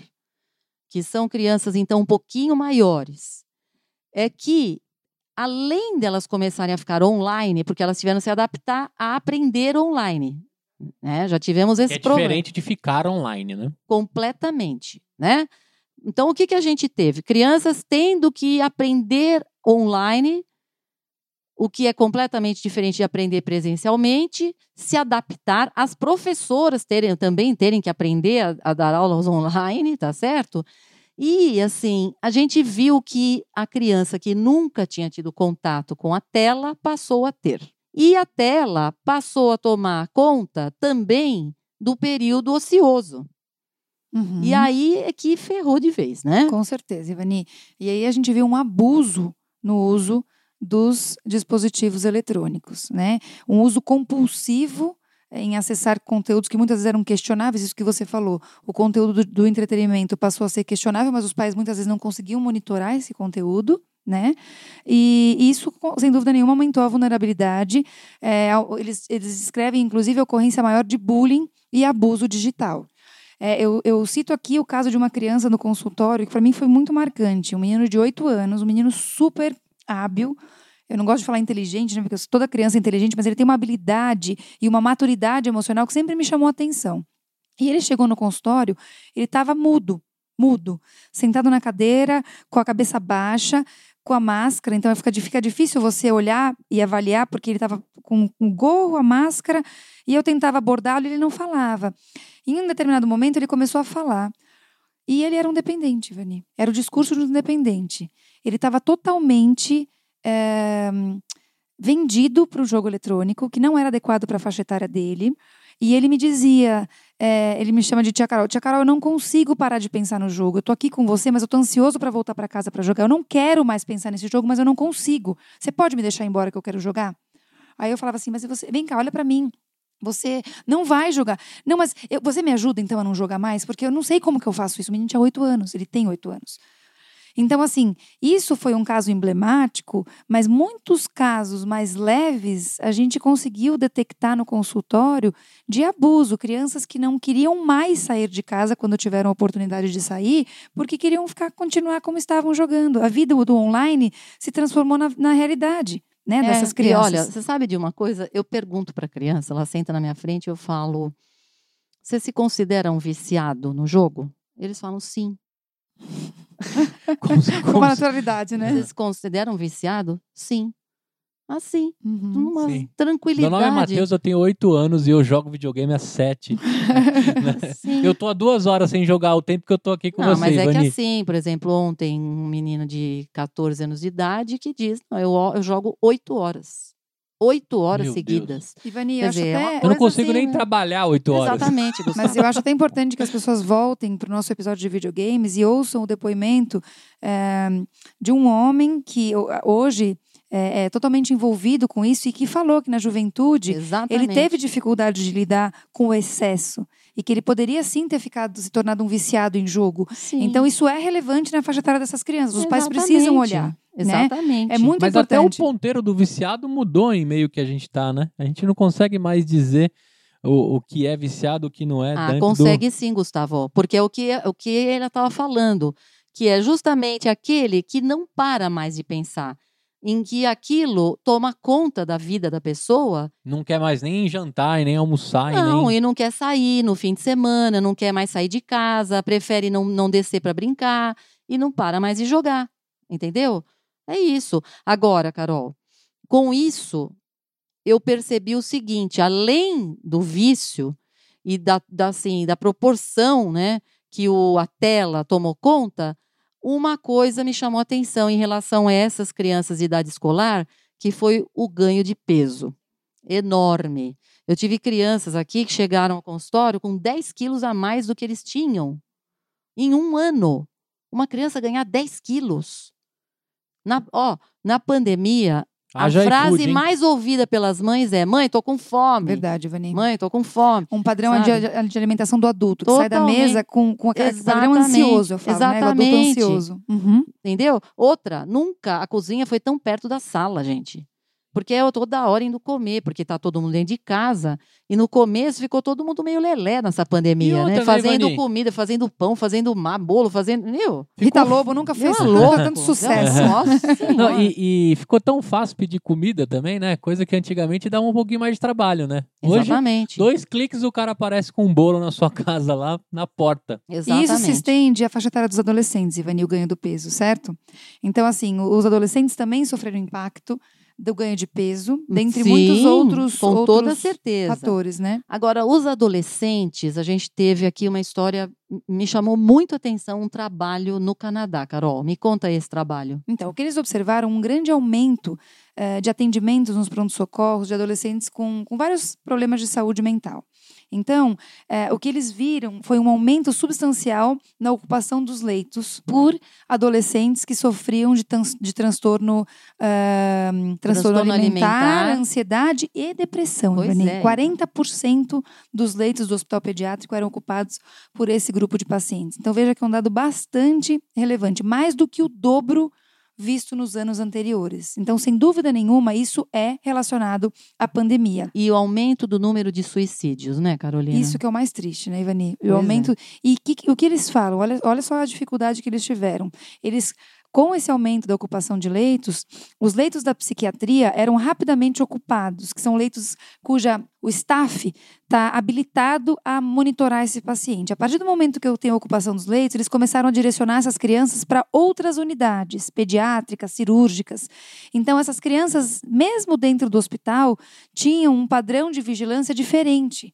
que são crianças, então, um pouquinho maiores, é que, além delas começarem a ficar online, porque elas tiveram que se adaptar a aprender online. Né? Já tivemos esse É problema diferente de ficar online, né? completamente, né? Então, o que, que a gente teve? Crianças tendo que aprender online, o que é completamente diferente de aprender presencialmente, se adaptar, as professoras terem, também terem que aprender a, a dar aulas online, tá certo? E, assim, a gente viu que a criança que nunca tinha tido contato com a tela passou a ter. E a tela passou a tomar conta também do período ocioso. Uhum. E aí é que ferrou de vez, né? Com certeza, Ivani. E aí a gente viu um abuso no uso dos dispositivos eletrônicos, né? Um uso compulsivo em acessar conteúdos que muitas vezes eram questionáveis, isso que você falou. O conteúdo do, do entretenimento passou a ser questionável, mas os pais muitas vezes não conseguiam monitorar esse conteúdo, né? E isso, sem dúvida nenhuma, aumentou a vulnerabilidade. É, eles, eles descrevem, inclusive, a ocorrência maior de bullying e abuso digital. É, eu, eu cito aqui o caso de uma criança no consultório que para mim foi muito marcante. Um menino de 8 anos, um menino super hábil. Eu não gosto de falar inteligente, né, porque toda criança é inteligente, mas ele tem uma habilidade e uma maturidade emocional que sempre me chamou a atenção. E ele chegou no consultório, ele estava mudo, mudo, sentado na cadeira, com a cabeça baixa, com a máscara. Então fica, fica difícil você olhar e avaliar, porque ele estava com o gorro, a máscara, e eu tentava abordá-lo e ele não falava. Em um determinado momento, ele começou a falar. E ele era um dependente, Vani. Era o discurso de um dependente. Ele estava totalmente eh, vendido para o jogo eletrônico, que não era adequado para a faixa etária dele. E ele me dizia, eh, ele me chama de tia Carol, tia Carol, eu não consigo parar de pensar no jogo. Eu tô aqui com você, mas eu tô ansioso para voltar para casa para jogar. Eu não quero mais pensar nesse jogo, mas eu não consigo. Você pode me deixar embora que eu quero jogar? Aí eu falava assim, mas você, vem cá, olha para mim. Você não vai jogar. Não, mas eu- você me ajuda então a não jogar mais? Porque eu não sei como que eu faço isso. O menino tinha oito anos, ele tem oito anos. Então, assim, isso foi um caso emblemático, mas muitos casos mais leves a gente conseguiu detectar no consultório de abuso. Crianças que não queriam mais sair de casa quando tiveram a oportunidade de sair, porque queriam ficar, continuar como estavam jogando. A vida do online se transformou na, na realidade. Né, É, dessas e crianças. olha, você sabe de uma coisa? Eu pergunto para a criança, ela senta na minha frente e eu falo: Você se considera um viciado no jogo? Eles falam sim. Com uma naturalidade, né? Vocês consideram viciado? Sim. Assim, Uhum. numa Sim. Meu tranquilidade. nome é Matheus, eu tenho 8 anos e eu jogo videogame há 7. Sim. Eu tô há duas horas sem jogar o tempo que eu tô aqui com Não, você, mas é que assim, por exemplo, ontem um menino de 14 anos de idade que diz: Não, eu, eu jogo 8 horas. 8 horas Meu Deus. seguidas. Ivani, Quer eu acho dizer, é até... Eu não consigo assim, nem né? trabalhar 8 horas. Exatamente. Mas eu acho até importante que as pessoas voltem para o nosso episódio de videogames e ouçam o depoimento eh, de um homem que ho- hoje é, é totalmente envolvido com isso e que falou que na juventude Exatamente. ele teve dificuldade de lidar com o excesso e que ele poderia sim ter ficado se tornado um viciado em jogo. Sim. Então isso é relevante na faixa etária dessas crianças. Os pais precisam Exatamente. olhar. Exatamente. É muito Mas até o importante. ponteiro do viciado mudou em meio que a gente tá, né? A gente não consegue mais dizer o, o que é viciado, o que não é. Ah, consegue sim, Gustavo. Porque é o que, o que ela estava falando, que é justamente aquele que não para mais de pensar, em que aquilo toma conta da vida da pessoa, Do, não quer mais nem jantar e nem almoçar. não, e nem... e não quer sair no fim de semana, não quer mais sair de casa, prefere não, não descer para brincar e não para mais de jogar. Entendeu? É isso. Agora, Carol, com isso, eu percebi o seguinte: além do vício e da, da, assim, da proporção né, que o, a tela tomou conta, uma coisa me chamou a atenção em relação a essas crianças de idade escolar, que foi o ganho de peso. Enorme. Eu tive crianças aqui que chegaram ao consultório com 10 quilos a mais do que eles tinham. Em um ano. Uma criança ganhar 10 quilos. Na, ó, na pandemia, Haja a frase iFood, hein? mais ouvida pelas mães é: mãe, tô com fome. Verdade, Ivani. Mãe, tô com fome. Um padrão de, de alimentação do adulto, que sai da mesa com, com aquele padrão Exatamente. ansioso, eu falo, né? O adulto Exatamente. ansioso. Uhum. Entendeu? Outra, nunca a cozinha foi tão perto da sala, gente. Porque eu toda hora indo comer, porque tá todo mundo dentro de casa. E no começo ficou todo mundo meio lelé nessa pandemia, outra, né? né, Fazendo Ivani? comida, fazendo pão, fazendo ma- bolo, fazendo. Meu, Rita Lobo nunca fez tanto, louco. tanto sucesso. Nossa Não, e, e ficou tão fácil pedir comida também, né? Coisa que antigamente dava um pouquinho mais de trabalho, né? Hoje, Exatamente. dois cliques o cara aparece com um bolo na sua casa lá na porta. E Exatamente. isso se estende à faixa etária dos adolescentes, Ivani, o ganho do peso, certo? Então, assim, os adolescentes também sofreram impacto do ganho de peso, dentre Sim, muitos outros, Com outros toda certeza. fatores, né? Agora, os adolescentes, a gente teve aqui uma história, me chamou muito a atenção um trabalho no Canadá, Carol. Me conta esse trabalho. Então, o que eles observaram, um grande aumento eh, de atendimentos nos prontos-socorros de adolescentes com, com vários problemas de saúde mental. Então, eh, o que eles viram foi um aumento substancial na ocupação dos leitos por adolescentes que sofriam de, trans- de transtorno, ah, transtorno, Transtorno alimentar, alimentar. ansiedade e depressão. Pois Ivani. é. 40% dos leitos do hospital pediátrico eram ocupados por esse grupo de pacientes. Então, veja que é um dado bastante relevante, mais do que o dobro visto nos anos anteriores. Então, sem dúvida nenhuma, isso é relacionado à pandemia. E o aumento do número de suicídios, né, Carolina? Isso que é o mais triste, né, Ivani? O Pois é. aumento. E que- o que eles falam? Olha, olha só a dificuldade que eles tiveram. Eles. Com esse aumento da ocupação de leitos, os leitos da psiquiatria eram rapidamente ocupados, que são leitos cuja o staff está habilitado a monitorar esse paciente. A partir do momento que eu tenho a ocupação dos leitos, eles começaram a direcionar essas crianças para outras unidades, pediátricas, cirúrgicas. Então, essas crianças, mesmo dentro do hospital, tinham um padrão de vigilância diferente.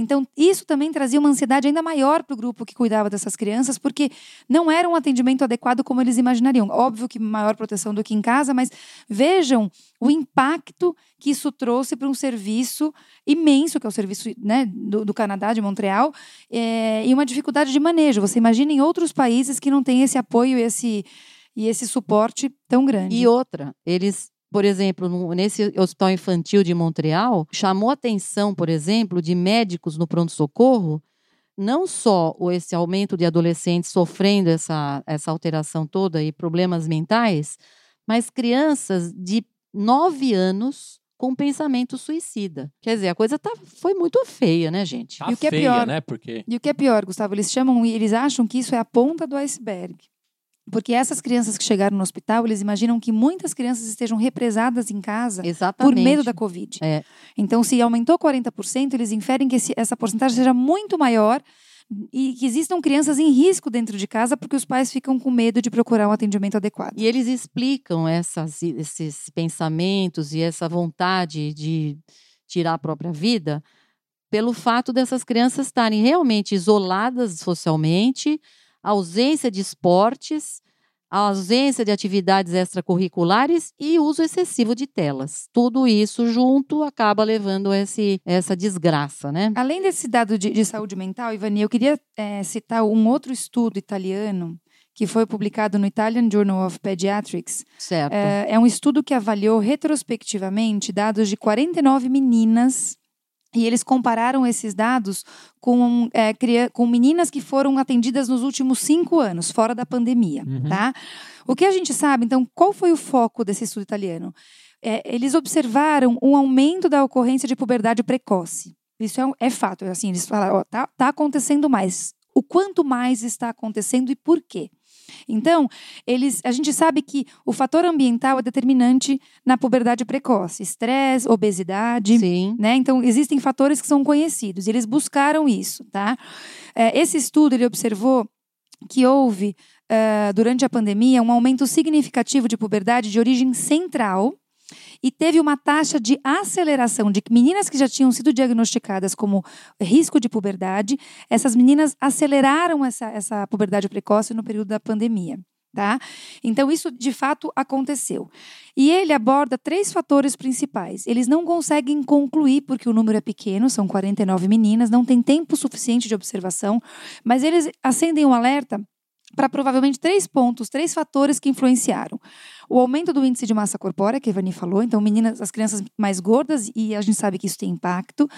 Então, isso também trazia uma ansiedade ainda maior para o grupo que cuidava dessas crianças, porque não era um atendimento adequado como eles imaginariam. Óbvio que maior proteção do que em casa, mas vejam o impacto que isso trouxe para um serviço imenso, que é o serviço né, do, do Canadá, de Montreal, é, e uma dificuldade de manejo. Você imagina em outros países que não têm esse apoio e esse, e esse suporte tão grande. E outra, eles, por exemplo, no- nesse hospital infantil de Montreal, chamou a atenção, por exemplo, de médicos no pronto-socorro não só o- esse aumento de adolescentes sofrendo essa, essa alteração toda e problemas mentais, mas crianças de 9 anos com pensamento suicida. Quer dizer, a coisa tá, foi muito feia, né, gente? Tá E o que é feia, pior- né? Porque E o que é pior, Gustavo, eles chamam e eles acham que isso é a ponta do iceberg. Porque essas crianças que chegaram no hospital, eles imaginam que muitas crianças estejam represadas em casa Exatamente. por medo da Covid. É. Então, se aumentou 40%, eles inferem que esse- essa porcentagem seja muito maior e que existam crianças em risco dentro de casa porque os pais ficam com medo de procurar um atendimento adequado. E eles explicam essas, esses pensamentos e essa vontade de tirar a própria vida pelo fato dessas crianças estarem realmente isoladas socialmente, a ausência de esportes, a ausência de atividades extracurriculares e uso excessivo de telas. Tudo isso junto acaba levando esse, essa desgraça, né? Além desse dado de, de saúde mental, Ivani, eu queria eh, citar um outro estudo italiano que foi publicado no Italian Journal of Pediatrics. Certo. É, é um estudo que avaliou retrospectivamente dados de 49 meninas e eles compararam esses dados com, é, com meninas que foram atendidas nos últimos cinco anos, fora da pandemia, Uhum. tá? O que a gente sabe, então, qual foi o foco desse estudo italiano? É, eles observaram um aumento da ocorrência de puberdade precoce. Isso é, é fato, assim, eles falaram, ó, tá, tá acontecendo mais. O quanto mais está acontecendo e por quê? Então, eles, a gente sabe que o fator ambiental é determinante na puberdade precoce, estresse, obesidade, Sim. né? Então, existem fatores que são conhecidos. e Eles buscaram isso, tá? É, esse estudo, ele observou que houve, eh, durante a pandemia, um aumento significativo de puberdade de origem central e teve uma taxa de aceleração de meninas que já tinham sido diagnosticadas como risco de puberdade, essas meninas aceleraram essa, essa puberdade precoce no período da pandemia. Tá? Então, isso de fato aconteceu. E ele aborda três fatores principais. Eles não conseguem concluir, porque o número é pequeno, são 49 meninas, não tem tempo suficiente de observação, mas eles acendem um alerta para provavelmente três pontos, três fatores que influenciaram. O aumento do índice de massa corpórea, que a Ivani falou, então meninas, as crianças mais gordas, e a gente sabe que isso tem impacto,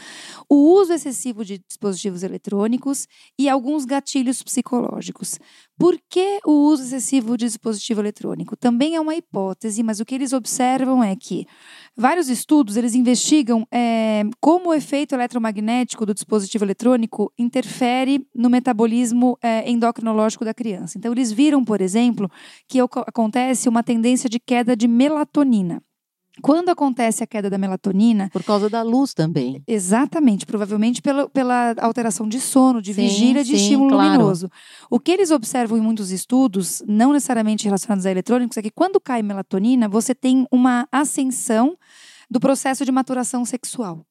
o uso excessivo de dispositivos eletrônicos e alguns gatilhos psicológicos. Por que o uso excessivo de dispositivo eletrônico? Também é uma hipótese, mas o que eles observam é que vários estudos eles investigam eh, como o efeito eletromagnético do dispositivo eletrônico interfere no metabolismo eh, endocrinológico da criança. Então, eles viram, por exemplo, que acontece uma tendência de queda de melatonina. Quando acontece a queda da melatonina, Por causa da luz também. Exatamente, provavelmente pela, pela alteração de sono, de Sim, vigília, de sim, estímulo claro. luminoso. O que eles observam em muitos estudos, não necessariamente relacionados a eletrônicos, é que quando cai melatonina, você tem uma ascensão do processo de maturação sexual.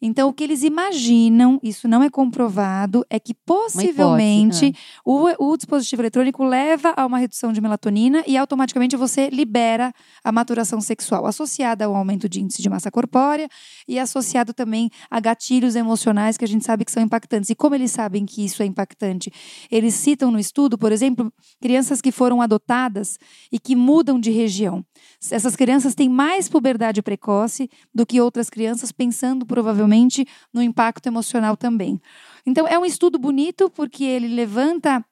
Então, o que eles imaginam, isso não é comprovado, é que possivelmente o, o dispositivo eletrônico leva a uma redução de melatonina e automaticamente você libera a maturação sexual, associada ao aumento de índice de massa corpórea e associado também a gatilhos emocionais que a gente sabe que são impactantes. E como eles sabem que isso é impactante? Eles citam no estudo, por exemplo, crianças que foram adotadas e que mudam de região. Essas crianças têm mais puberdade precoce do que outras crianças, pensando provavelmente no impacto emocional também. Então, é um estudo bonito porque ele levanta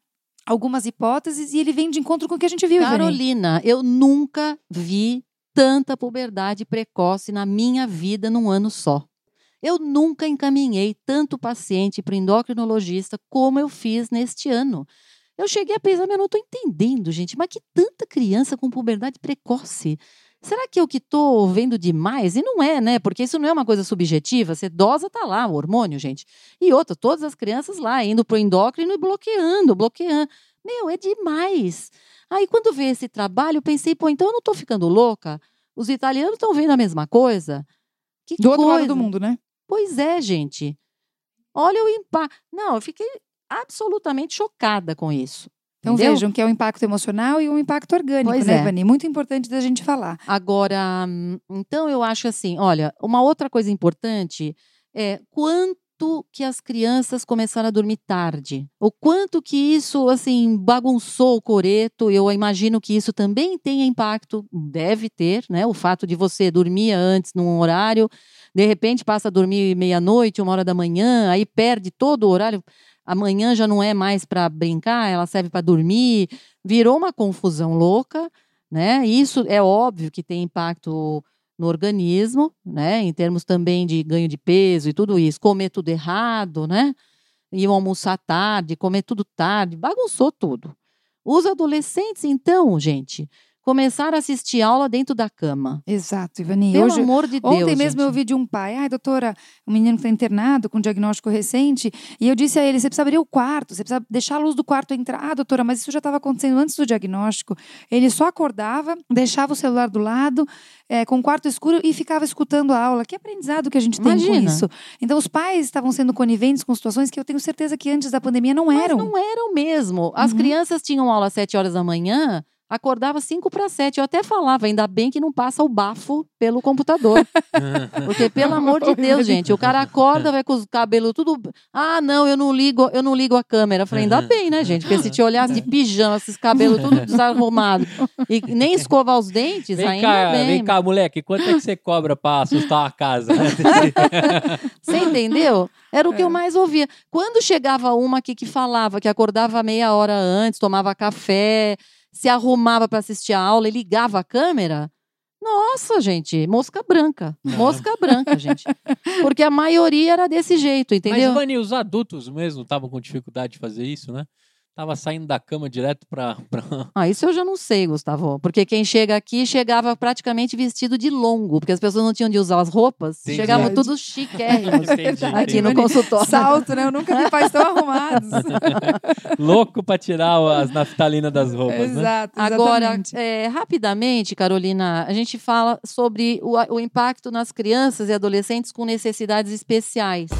algumas hipóteses e ele vem de encontro com o que a gente viu. Carolina, eu nunca vi tanta puberdade precoce na minha vida num ano só. Eu nunca encaminhei tanto paciente para endocrinologista como eu fiz neste ano. Eu cheguei a pensar, mas eu não estou entendendo, gente, mas que tanta criança com puberdade precoce? Será que eu que estou vendo demais? E não é, né? Porque isso não é uma coisa subjetiva. Você dosa, tá lá, o hormônio, gente. E outra, todas as crianças lá, indo pro endócrino e bloqueando, bloqueando. Meu, é demais. Aí, quando veio esse trabalho, eu pensei, pô, então eu não estou ficando louca? Os italianos estão vendo a mesma coisa? Que Do outro lado coisa. do mundo, né? Pois é, gente. Olha o impacto. Não, eu fiquei absolutamente chocada com isso. Então entendeu? vejam que é o impacto emocional e o impacto orgânico, Pois né, é. Muito importante da gente falar. Agora, então eu acho assim, olha, uma outra coisa importante é quanto que as crianças começaram a dormir tarde. O quanto que isso, assim, bagunçou o coreto. Eu imagino que isso também tenha impacto, deve ter, né? O fato de você dormir antes num horário, de repente passa a dormir meia-noite, uma hora da manhã, aí perde todo o horário. Amanhã já não é mais para brincar, ela serve para dormir. Virou uma confusão louca, né? Isso é óbvio que tem impacto no organismo, né? Em termos também de ganho de peso e tudo isso, comer tudo errado, né? E almoçar tarde, comer tudo tarde, bagunçou tudo. Os adolescentes, então, gente, começaram a assistir aula dentro da cama. Exato, Ivani. Pelo Hoje, amor de Deus. Ontem mesmo gente. eu ouvi de um pai, ai doutora, um menino que está internado com diagnóstico recente, e eu disse a ele, você precisa abrir o quarto, você precisa deixar a luz do quarto entrar. Ah, doutora, mas isso já estava acontecendo antes do diagnóstico. Ele só acordava, deixava o celular do lado, é, com o quarto escuro e ficava escutando a aula. Que aprendizado que a gente tem com Imagina. isso. Então os pais estavam sendo coniventes com situações que eu tenho certeza que antes da pandemia não Mas eram. não eram mesmo. As Uhum. crianças tinham aula às 7 horas da manhã, acordava 5 para 7. Eu até falava, ainda bem que não passa o bafo pelo computador. Porque, pelo amor de Deus, gente, o cara acorda, vai com os cabelos tudo. Ah, não, eu não ligo, eu não ligo a câmera. Eu falei, ainda bem, né, gente? Porque se te olhasse de pijama, esses cabelos tudo desarrumados, e nem escovar os dentes, Vem ainda cá, bem. vem cá, moleque, quanto é que você cobra pra assustar a casa? Você entendeu? Era o que É. eu mais ouvia. Quando chegava uma aqui que falava que acordava meia hora antes, tomava café, se arrumava para assistir a aula e ligava a câmera, nossa, gente, mosca branca. Mosca branca, gente. Porque a maioria era desse jeito, Mas, entendeu? Vani, os adultos mesmo estavam com dificuldade de fazer isso, né? Tava saindo da cama direto pra. pra... Ah, isso eu já não sei, Gustavo. Porque quem chega aqui chegava praticamente vestido de longo, porque as pessoas não tinham de usar as roupas, Entendi. chegavam tudo chiquérrimos Entendi, aqui entendi. no consultório. Salto, né? Eu nunca vi pais tão arrumados. Louco pra tirar as naftalinas das roupas, né? Exato, Agora, exatamente. é, rapidamente, Carolina, a gente fala sobre o, o impacto nas crianças e adolescentes com necessidades especiais.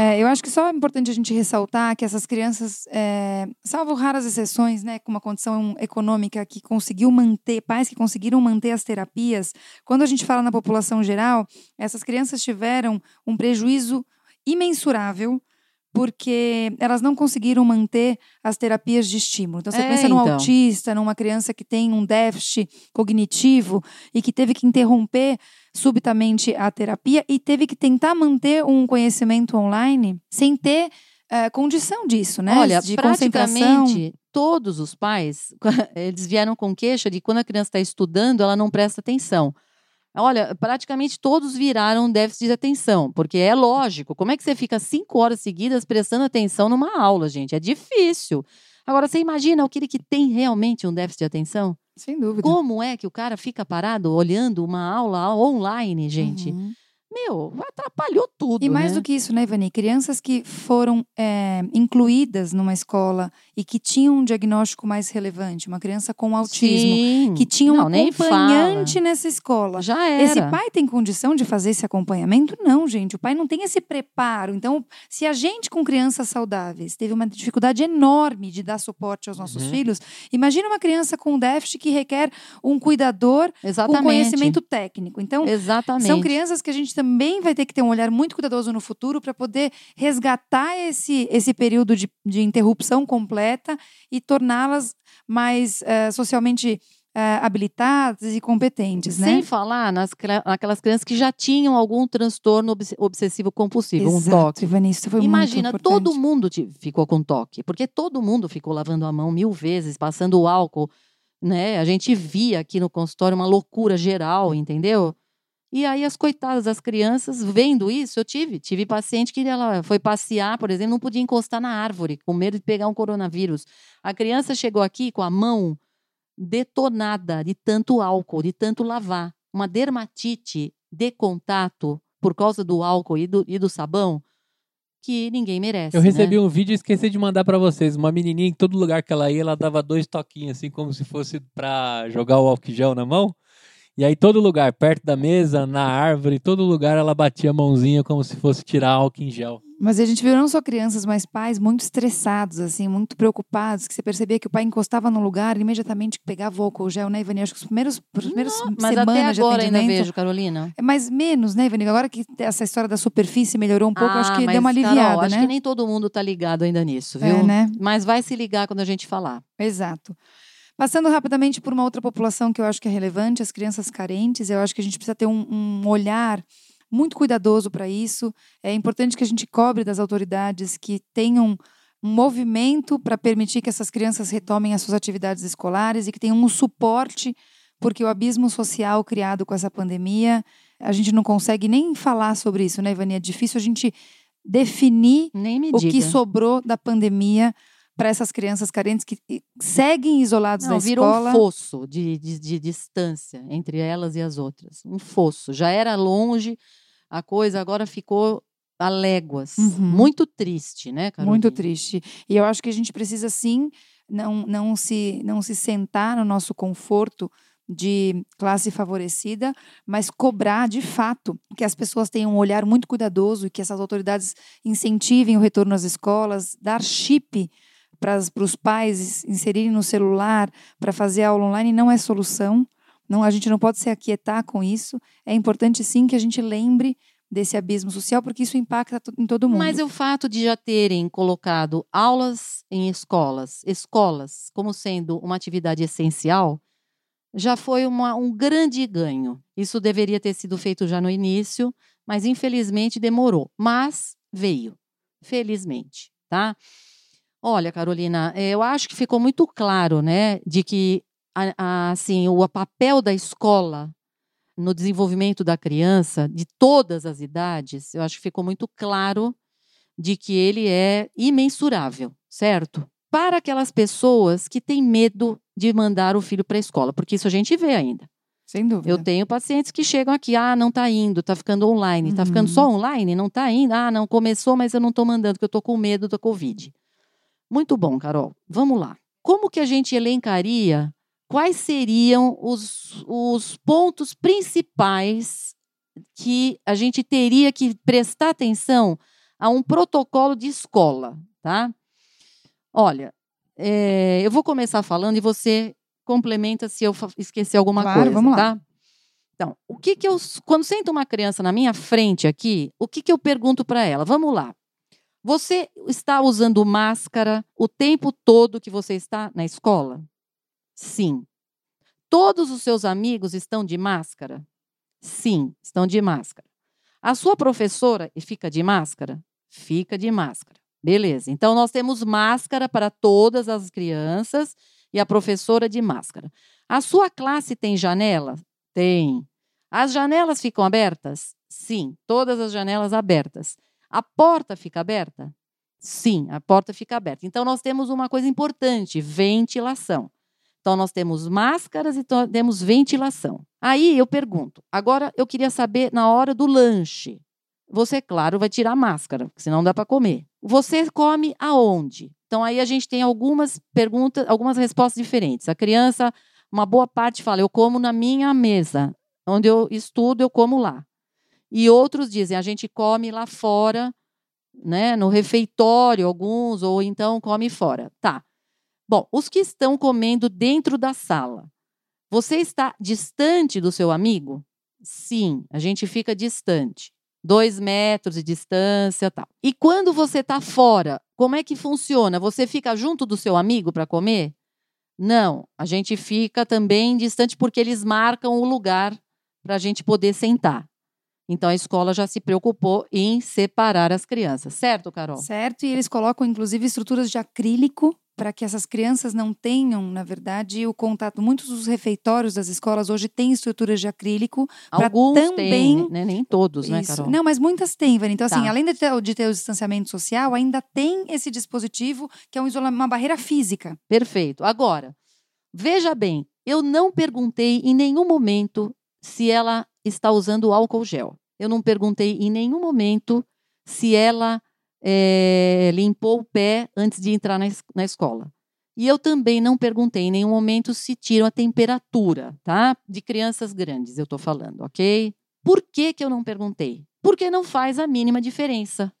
É, eu acho que só é importante a gente ressaltar que essas crianças, é, salvo raras exceções, né, com uma condição econômica que conseguiu manter, pais que conseguiram manter as terapias, quando a gente fala na população geral, essas crianças tiveram um prejuízo imensurável porque elas não conseguiram manter as terapias de estímulo. Então, você É, pensa num então. autista, numa criança que tem um déficit cognitivo e que teve que interromper subitamente a terapia e teve que tentar manter um conhecimento online sem ter eh, condição disso, né? Olha, de praticamente todos os pais, eles vieram com queixa de quando a criança está estudando, ela não presta atenção. Olha, praticamente todos viraram déficit de atenção, porque é lógico. Como é que você fica cinco horas seguidas prestando atenção numa aula, gente? É difícil. Agora, você imagina aquele que tem realmente um déficit de atenção? Sem dúvida. Como é que o cara fica parado olhando uma aula online, gente? Uhum. Meu, atrapalhou tudo. E mais né? do que isso, né, Ivani? Crianças que foram é, incluídas numa escola e que tinham um diagnóstico mais relevante, uma criança com autismo, Sim. que tinha um Não, acompanhante nessa escola. Já era. Esse pai tem condição de fazer esse acompanhamento? Não, gente. O pai não tem esse preparo. Então, se a gente com crianças saudáveis teve uma dificuldade enorme de dar suporte aos nossos Uhum. filhos, imagina uma criança com déficit que requer um cuidador Exatamente. com conhecimento técnico. Então, Exatamente. são crianças que a gente também vai ter que ter um olhar muito cuidadoso no futuro para poder resgatar esse, esse período de, de interrupção completa e torná-las mais eh, socialmente eh, habilitadas e competentes, Sem né? falar nas, naquelas crianças que já tinham algum transtorno obs- obsessivo compulsivo, um Exato, toque. Ivani, isso foi Imagina, muito todo mundo ficou com toque, porque todo mundo ficou lavando a mão mil vezes, passando o álcool, né? A gente via aqui no consultório uma loucura geral, entendeu? E aí as coitadas das crianças, vendo isso, eu tive, tive paciente que ela foi passear, por exemplo, não podia encostar na árvore, com medo de pegar um coronavírus. A criança chegou aqui com a mão detonada de tanto álcool, de tanto lavar. Uma dermatite de contato por causa do álcool e do, e do sabão que ninguém merece. Eu recebi né? um vídeo e esqueci de mandar pra vocês. Uma menininha em todo lugar que ela ia, ela dava dois toquinhos, assim, como se fosse pra jogar o álcool gel na mão. E aí, todo lugar, perto da mesa, na árvore, todo lugar, ela batia a mãozinha como se fosse tirar álcool em gel. Mas a gente viu não só crianças, mas pais muito estressados, assim, muito preocupados, que você percebia que o pai encostava no lugar e imediatamente pegava o álcool gel, né, Ivani? Acho que os primeiros, os primeiros Mas semanas até de agora ainda atendimento... vejo, Carolina. É mais menos, né, Ivani? Agora que essa história da superfície melhorou um pouco, acho Ah, que mas, deu uma Carol, aliviada, acho né? que nem todo mundo tá ligado ainda nisso, viu? É, né? Mas vai se ligar quando a gente falar. Exato. Passando rapidamente por uma outra população que eu acho que é relevante, as crianças carentes, eu acho que a gente precisa ter um, um olhar muito cuidadoso para isso. É importante que a gente cobre das autoridades que tenham um movimento para permitir que essas crianças retomem as suas atividades escolares e que tenham um suporte, porque o abismo social criado com essa pandemia, a gente não consegue nem falar sobre isso, né, Ivani? É difícil a gente definir o que sobrou da pandemia para essas crianças carentes que seguem isolados Não, da virou escola. um fosso de, de, de distância entre elas e as outras. Um fosso. Já era longe a coisa, agora ficou a léguas. Uhum. Muito triste, né, Carolina? Muito triste. E eu acho que a gente precisa, sim, não, não, se, não se sentar no nosso conforto de classe favorecida, mas cobrar de fato que as pessoas tenham um olhar muito cuidadoso e que essas autoridades incentivem o retorno às escolas, dar chip para os pais inserirem no celular para fazer aula online não é solução. Não, a gente não pode se aquietar com isso. É importante sim que a gente lembre desse abismo social, porque isso impacta em todo mundo. Mas o fato de já terem colocado aulas em escolas, escolas, como sendo uma atividade essencial, já foi uma, um grande ganho. Isso deveria ter sido feito já no início, mas infelizmente demorou. Mas veio, felizmente, tá? Olha, Carolina, eh, eu acho que ficou muito claro, né, de que a, a, assim o papel da escola no desenvolvimento da criança, de todas as idades, eu acho que ficou muito claro de que ele é imensurável, certo? Para aquelas pessoas que têm medo de mandar o filho para a escola, porque isso a gente vê ainda. Sem dúvida. Eu tenho pacientes que chegam aqui, ah, não está indo, está ficando online, está Uhum. ficando só online, não está indo, ah, não começou, mas eu não estou mandando, porque eu estou com medo da Covid. Muito bom, Carol. Vamos lá. Como que a gente elencaria quais seriam os, os pontos principais que a gente teria que prestar atenção a um protocolo de escola, tá? Olha, eh, eu vou começar falando e você complementa se eu esquecer alguma Claro, coisa, vamos lá. tá? Então, o que que eu, quando senta uma criança na minha frente aqui, o que que eu pergunto para ela? Vamos lá. Você está usando máscara o tempo todo que você está na escola? Sim. Todos os seus amigos estão de máscara? Sim, estão de máscara. A sua professora fica de máscara? Fica de máscara. Beleza. Então nós temos máscara para todas as crianças e a professora de máscara. A sua classe tem janela? Tem. As janelas ficam abertas? Sim, todas as janelas abertas. A porta fica aberta? Sim, a porta fica aberta. Então nós temos uma coisa importante, ventilação. Então nós temos máscaras e temos ventilação. Aí eu pergunto, agora eu queria saber na hora do lanche. Você, claro, vai tirar a máscara, porque senão não dá para comer. Você come aonde? Então aí a gente tem algumas perguntas, algumas respostas diferentes. A criança, uma boa parte fala: "Eu como na minha mesa, onde eu estudo, eu como lá". E outros dizem: "A gente come lá fora, né, no refeitório, alguns ou então come fora". Tá. Bom, os que estão comendo dentro da sala, você está distante do seu amigo? Sim, a gente fica distante. Dois metros de distância tal. E quando você está fora, como é que funciona? Você fica junto do seu amigo para comer? Não, a gente fica também distante porque eles marcam o lugar para a gente poder sentar. Então a escola já se preocupou em separar as crianças, certo, Carol? Certo, e eles colocam inclusive estruturas de acrílico para que essas crianças não tenham, na verdade, o contato. Muitos dos refeitórios das escolas hoje têm estruturas de acrílico. Alguns também- têm, né? nem todos, né, Isso. Carol? Não, mas muitas têm, Vani. Então, assim, Tá. além de ter, de ter o distanciamento social, ainda tem esse dispositivo que é um uma barreira física. Perfeito. Agora, veja bem, eu não perguntei em nenhum momento se ela está usando álcool gel. Eu não perguntei em nenhum momento se ela eh, limpou o pé antes de entrar na, na escola. E eu também não perguntei em nenhum momento se tiram a temperatura, tá? De crianças grandes, eu estou falando, ok? Por que, que eu não perguntei? Porque não faz a mínima diferença.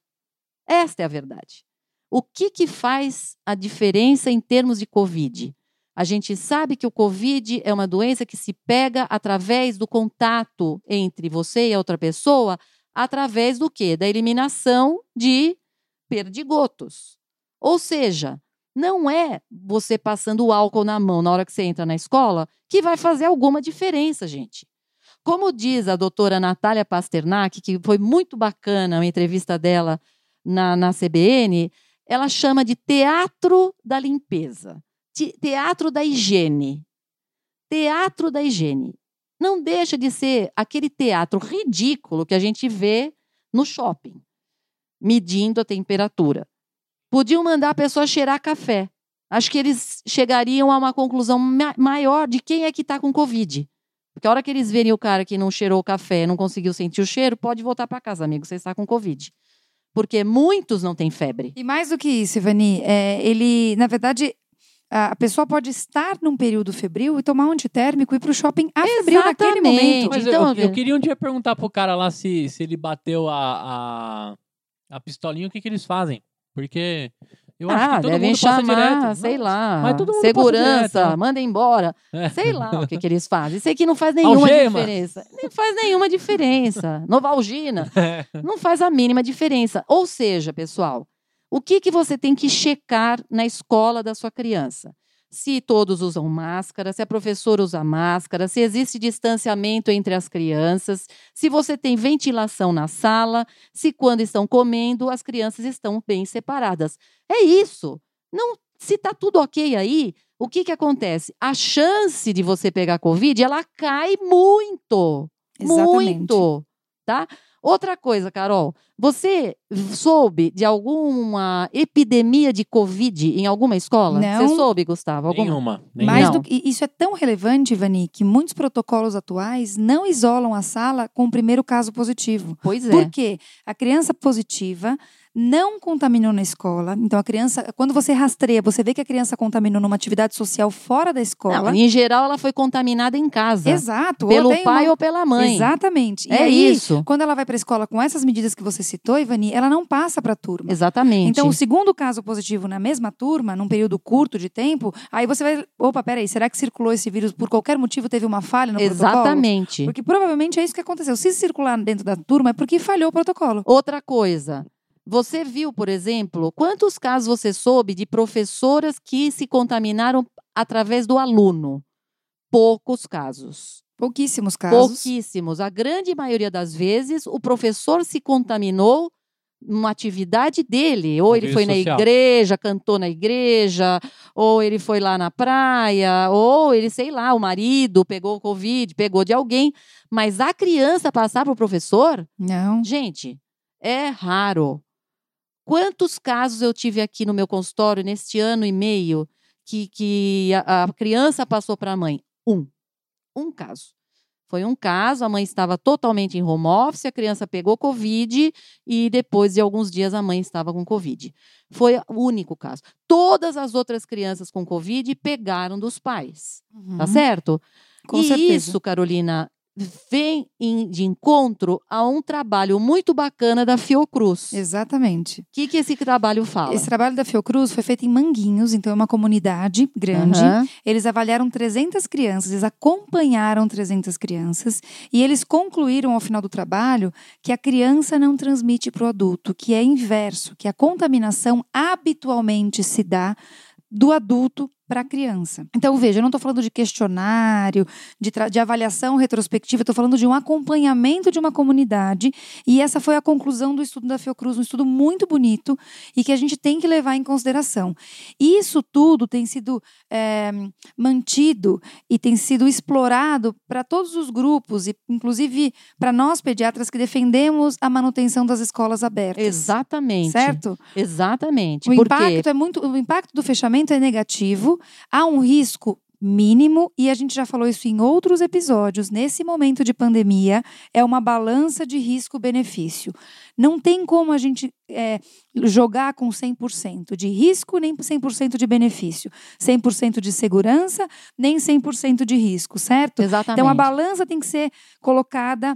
Esta é a verdade. O que, que faz a diferença em termos de Covid? A gente sabe que o Covid é uma doença que se pega através do contato entre você e a outra pessoa, através do quê? Da eliminação de perdigotos. Ou seja, não é você passando o álcool na mão na hora que você entra na escola que vai fazer alguma diferença, gente. Como diz a doutora Natália Pasternak, que foi muito bacana a entrevista dela na, na CBN, ela chama de teatro da limpeza, teatro da higiene. Teatro da higiene. Não deixa de ser aquele teatro ridículo que a gente vê no shopping, medindo a temperatura. Podiam mandar a pessoa cheirar café. Acho que eles chegariam a uma conclusão ma maior de quem é que está com Covid. Porque a hora que eles verem o cara que não cheirou o café, não conseguiu sentir o cheiro, pode voltar para casa, amigo, você está com Covid porque muitos não têm febre. E mais do que isso, Ivani, é, ele, na verdade, a pessoa pode estar num período febril e tomar um antitérmico e ir para o shopping a febril naquele momento. Mas então, eu, eu, queria um dia perguntar pro cara lá se, se ele bateu a, a, a pistolinha, o que, que eles fazem. Porque eu ah, acho que todo devem mundo chamar, direto. sei lá, Mas todo mundo segurança, né? manda embora. É. Sei lá o que, que eles fazem. Isso aqui não faz nenhuma Algema. diferença. Não faz nenhuma diferença. Novalgina. Não faz a mínima diferença. Ou seja, pessoal, o que, que você tem que checar na escola da sua criança? se todos usam máscara, se a professora usa máscara, se existe distanciamento entre as crianças, se você tem ventilação na sala, se quando estão comendo as crianças estão bem separadas. É isso. Não, se está tudo ok aí, o que, que acontece? A chance de você pegar Covid, ela cai muito. Exatamente. Muito. Tá? Outra coisa, Carol, você soube de alguma epidemia de Covid em alguma escola? Não. Você soube, Gustavo? Alguma? Nenhuma. nenhuma. Do que, isso é tão relevante, Ivani, que muitos protocolos atuais não isolam a sala com o primeiro caso positivo. Pois é. Por quê? A criança positiva não contaminou na escola. Então, a criança, quando você rastreia, você vê que a criança contaminou numa atividade social fora da escola. Não, em geral, ela foi contaminada em casa. Exato. Pelo pai uma- ou pela mãe. Exatamente. E É aí, isso. quando ela vai para a escola com essas medidas que você citou, Ivani, ela não passa para a turma. Exatamente. Então, o segundo caso positivo na mesma turma, num período curto de tempo, aí você vai. Opa, peraí, será que circulou esse vírus por qualquer motivo? Teve uma falha no protocolo? Exatamente. Porque provavelmente é isso que aconteceu. Se circular dentro da turma, é porque falhou o protocolo. Outra coisa. Você viu, por exemplo, quantos casos você soube de professoras que se contaminaram através do aluno? Poucos casos. Pouquíssimos casos. Pouquíssimos. A grande maioria das vezes, o professor se contaminou numa atividade dele. Ou ele foi na social. igreja, cantou na igreja, ou ele foi lá na praia, ou ele, sei lá, o marido pegou o Covid, pegou de alguém. Mas a criança passar para o professor, Não. gente, é raro. Quantos casos eu tive aqui no meu consultório neste ano e meio que, que a, a criança passou para a mãe? Um. Um caso. Foi um caso, a mãe estava totalmente em home office, a criança pegou Covid e depois de alguns dias a mãe estava com Covid. Foi o único caso. Todas as outras crianças com Covid pegaram dos pais, tá Uhum. certo? Com e certeza. isso, Carolina, vem em- de encontro a um trabalho muito bacana da Fiocruz. O Exatamente. que, que esse trabalho fala? Esse trabalho da Fiocruz foi feito em Manguinhos, então é uma comunidade grande. Aham. Eles avaliaram 300 crianças, eles acompanharam 300 crianças e eles concluíram ao final do trabalho que a criança não transmite para o adulto, que é inverso, que a contaminação habitualmente se dá do adulto para a criança. Então, veja, eu não estou falando de questionário, de, de avaliação retrospectiva, estou falando de um acompanhamento de uma comunidade, e essa foi a conclusão do estudo da Fiocruz, um estudo muito bonito e que a gente tem que levar em consideração. Isso tudo tem sido eh, mantido e tem sido explorado para todos os grupos, e inclusive para nós pediatras que defendemos a manutenção das escolas abertas. Exatamente. Certo? Exatamente. O Porque impacto é muito, o impacto do fechamento é negativo, há um risco mínimo e a gente já falou isso em outros episódios. Nesse momento de pandemia é uma balança de risco-benefício. Não tem como a gente é, jogar com 100% de risco nem 100% de benefício, 100% de segurança nem 100% de risco, certo? Exatamente. Então a balança tem que ser colocada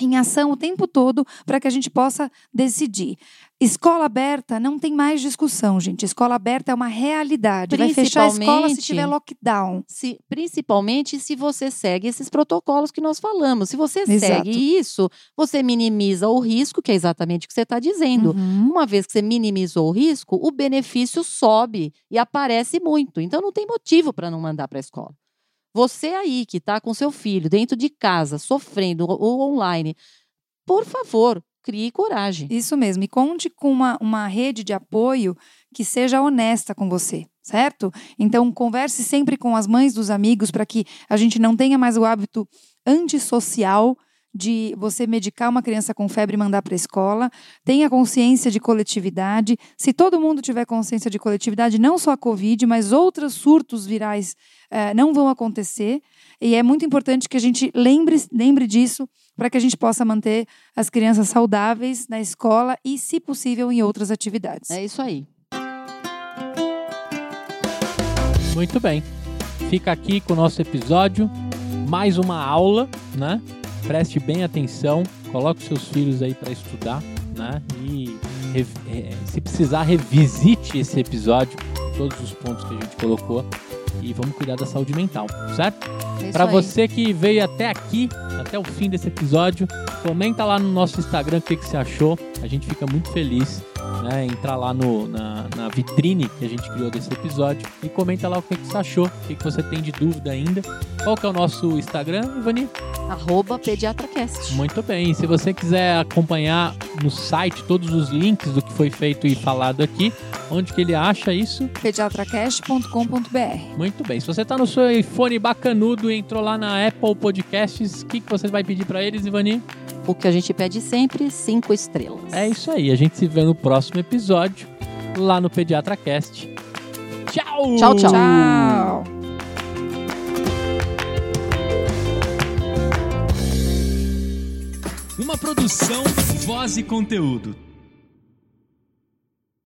em ação o tempo todo para que a gente possa decidir. Escola aberta não tem mais discussão, gente. Escola aberta é uma realidade. Vai fechar a escola se tiver lockdown. Se- principalmente se você segue esses protocolos que nós falamos. Se você Exato. segue isso, você minimiza o risco, que é exatamente o que você está dizendo. Uhum. Uma vez que você minimizou o risco, o benefício sobe e aparece muito. Então não tem motivo para não mandar para a escola. Você aí que está com seu filho dentro de casa, sofrendo ou online, por favor, crie coragem. Isso mesmo. E conte com uma, uma rede de apoio que seja honesta com você, certo? Então, converse sempre com as mães dos amigos para que a gente não tenha mais o hábito antissocial de você medicar uma criança com febre e mandar para a escola. Tenha consciência de coletividade. Se todo mundo tiver consciência de coletividade, não só a Covid, mas outros surtos virais eh, não vão acontecer. E é muito importante que a gente lembre, lembre disso para que a gente possa manter as crianças saudáveis na escola e, se possível, em outras atividades. É isso aí. Muito bem. Fica aqui com o nosso episódio. Mais uma aula, né? Preste bem atenção. Coloque seus filhos aí para estudar, né? E se precisar, revisite esse episódio, todos os pontos que a gente colocou. E vamos cuidar da saúde mental, certo? É Para você que veio até aqui, até o fim desse episódio, comenta lá no nosso Instagram o que, que você achou. A gente fica muito feliz né, entrar lá no, na, na, vitrine que a gente criou desse episódio e comenta lá o que, que você achou, o que, que você tem de dúvida ainda. Qual que é o nosso Instagram, Ivani? Arroba PediatraCast. Muito bem. Se você quiser acompanhar no site todos os links do que foi feito e falado aqui, onde que ele acha isso? pediatracast.com.br Muito bem. Se você está no seu iPhone bacanudo e entrou lá na Apple Podcasts, o que, que você vai pedir para eles, Ivani? O que a gente pede sempre, cinco estrelas. É isso aí. A gente se vê no próximo episódio, lá no PediatraCast. Tchau! Tchau, tchau. Tchau! Uma produção, voz e conteúdo.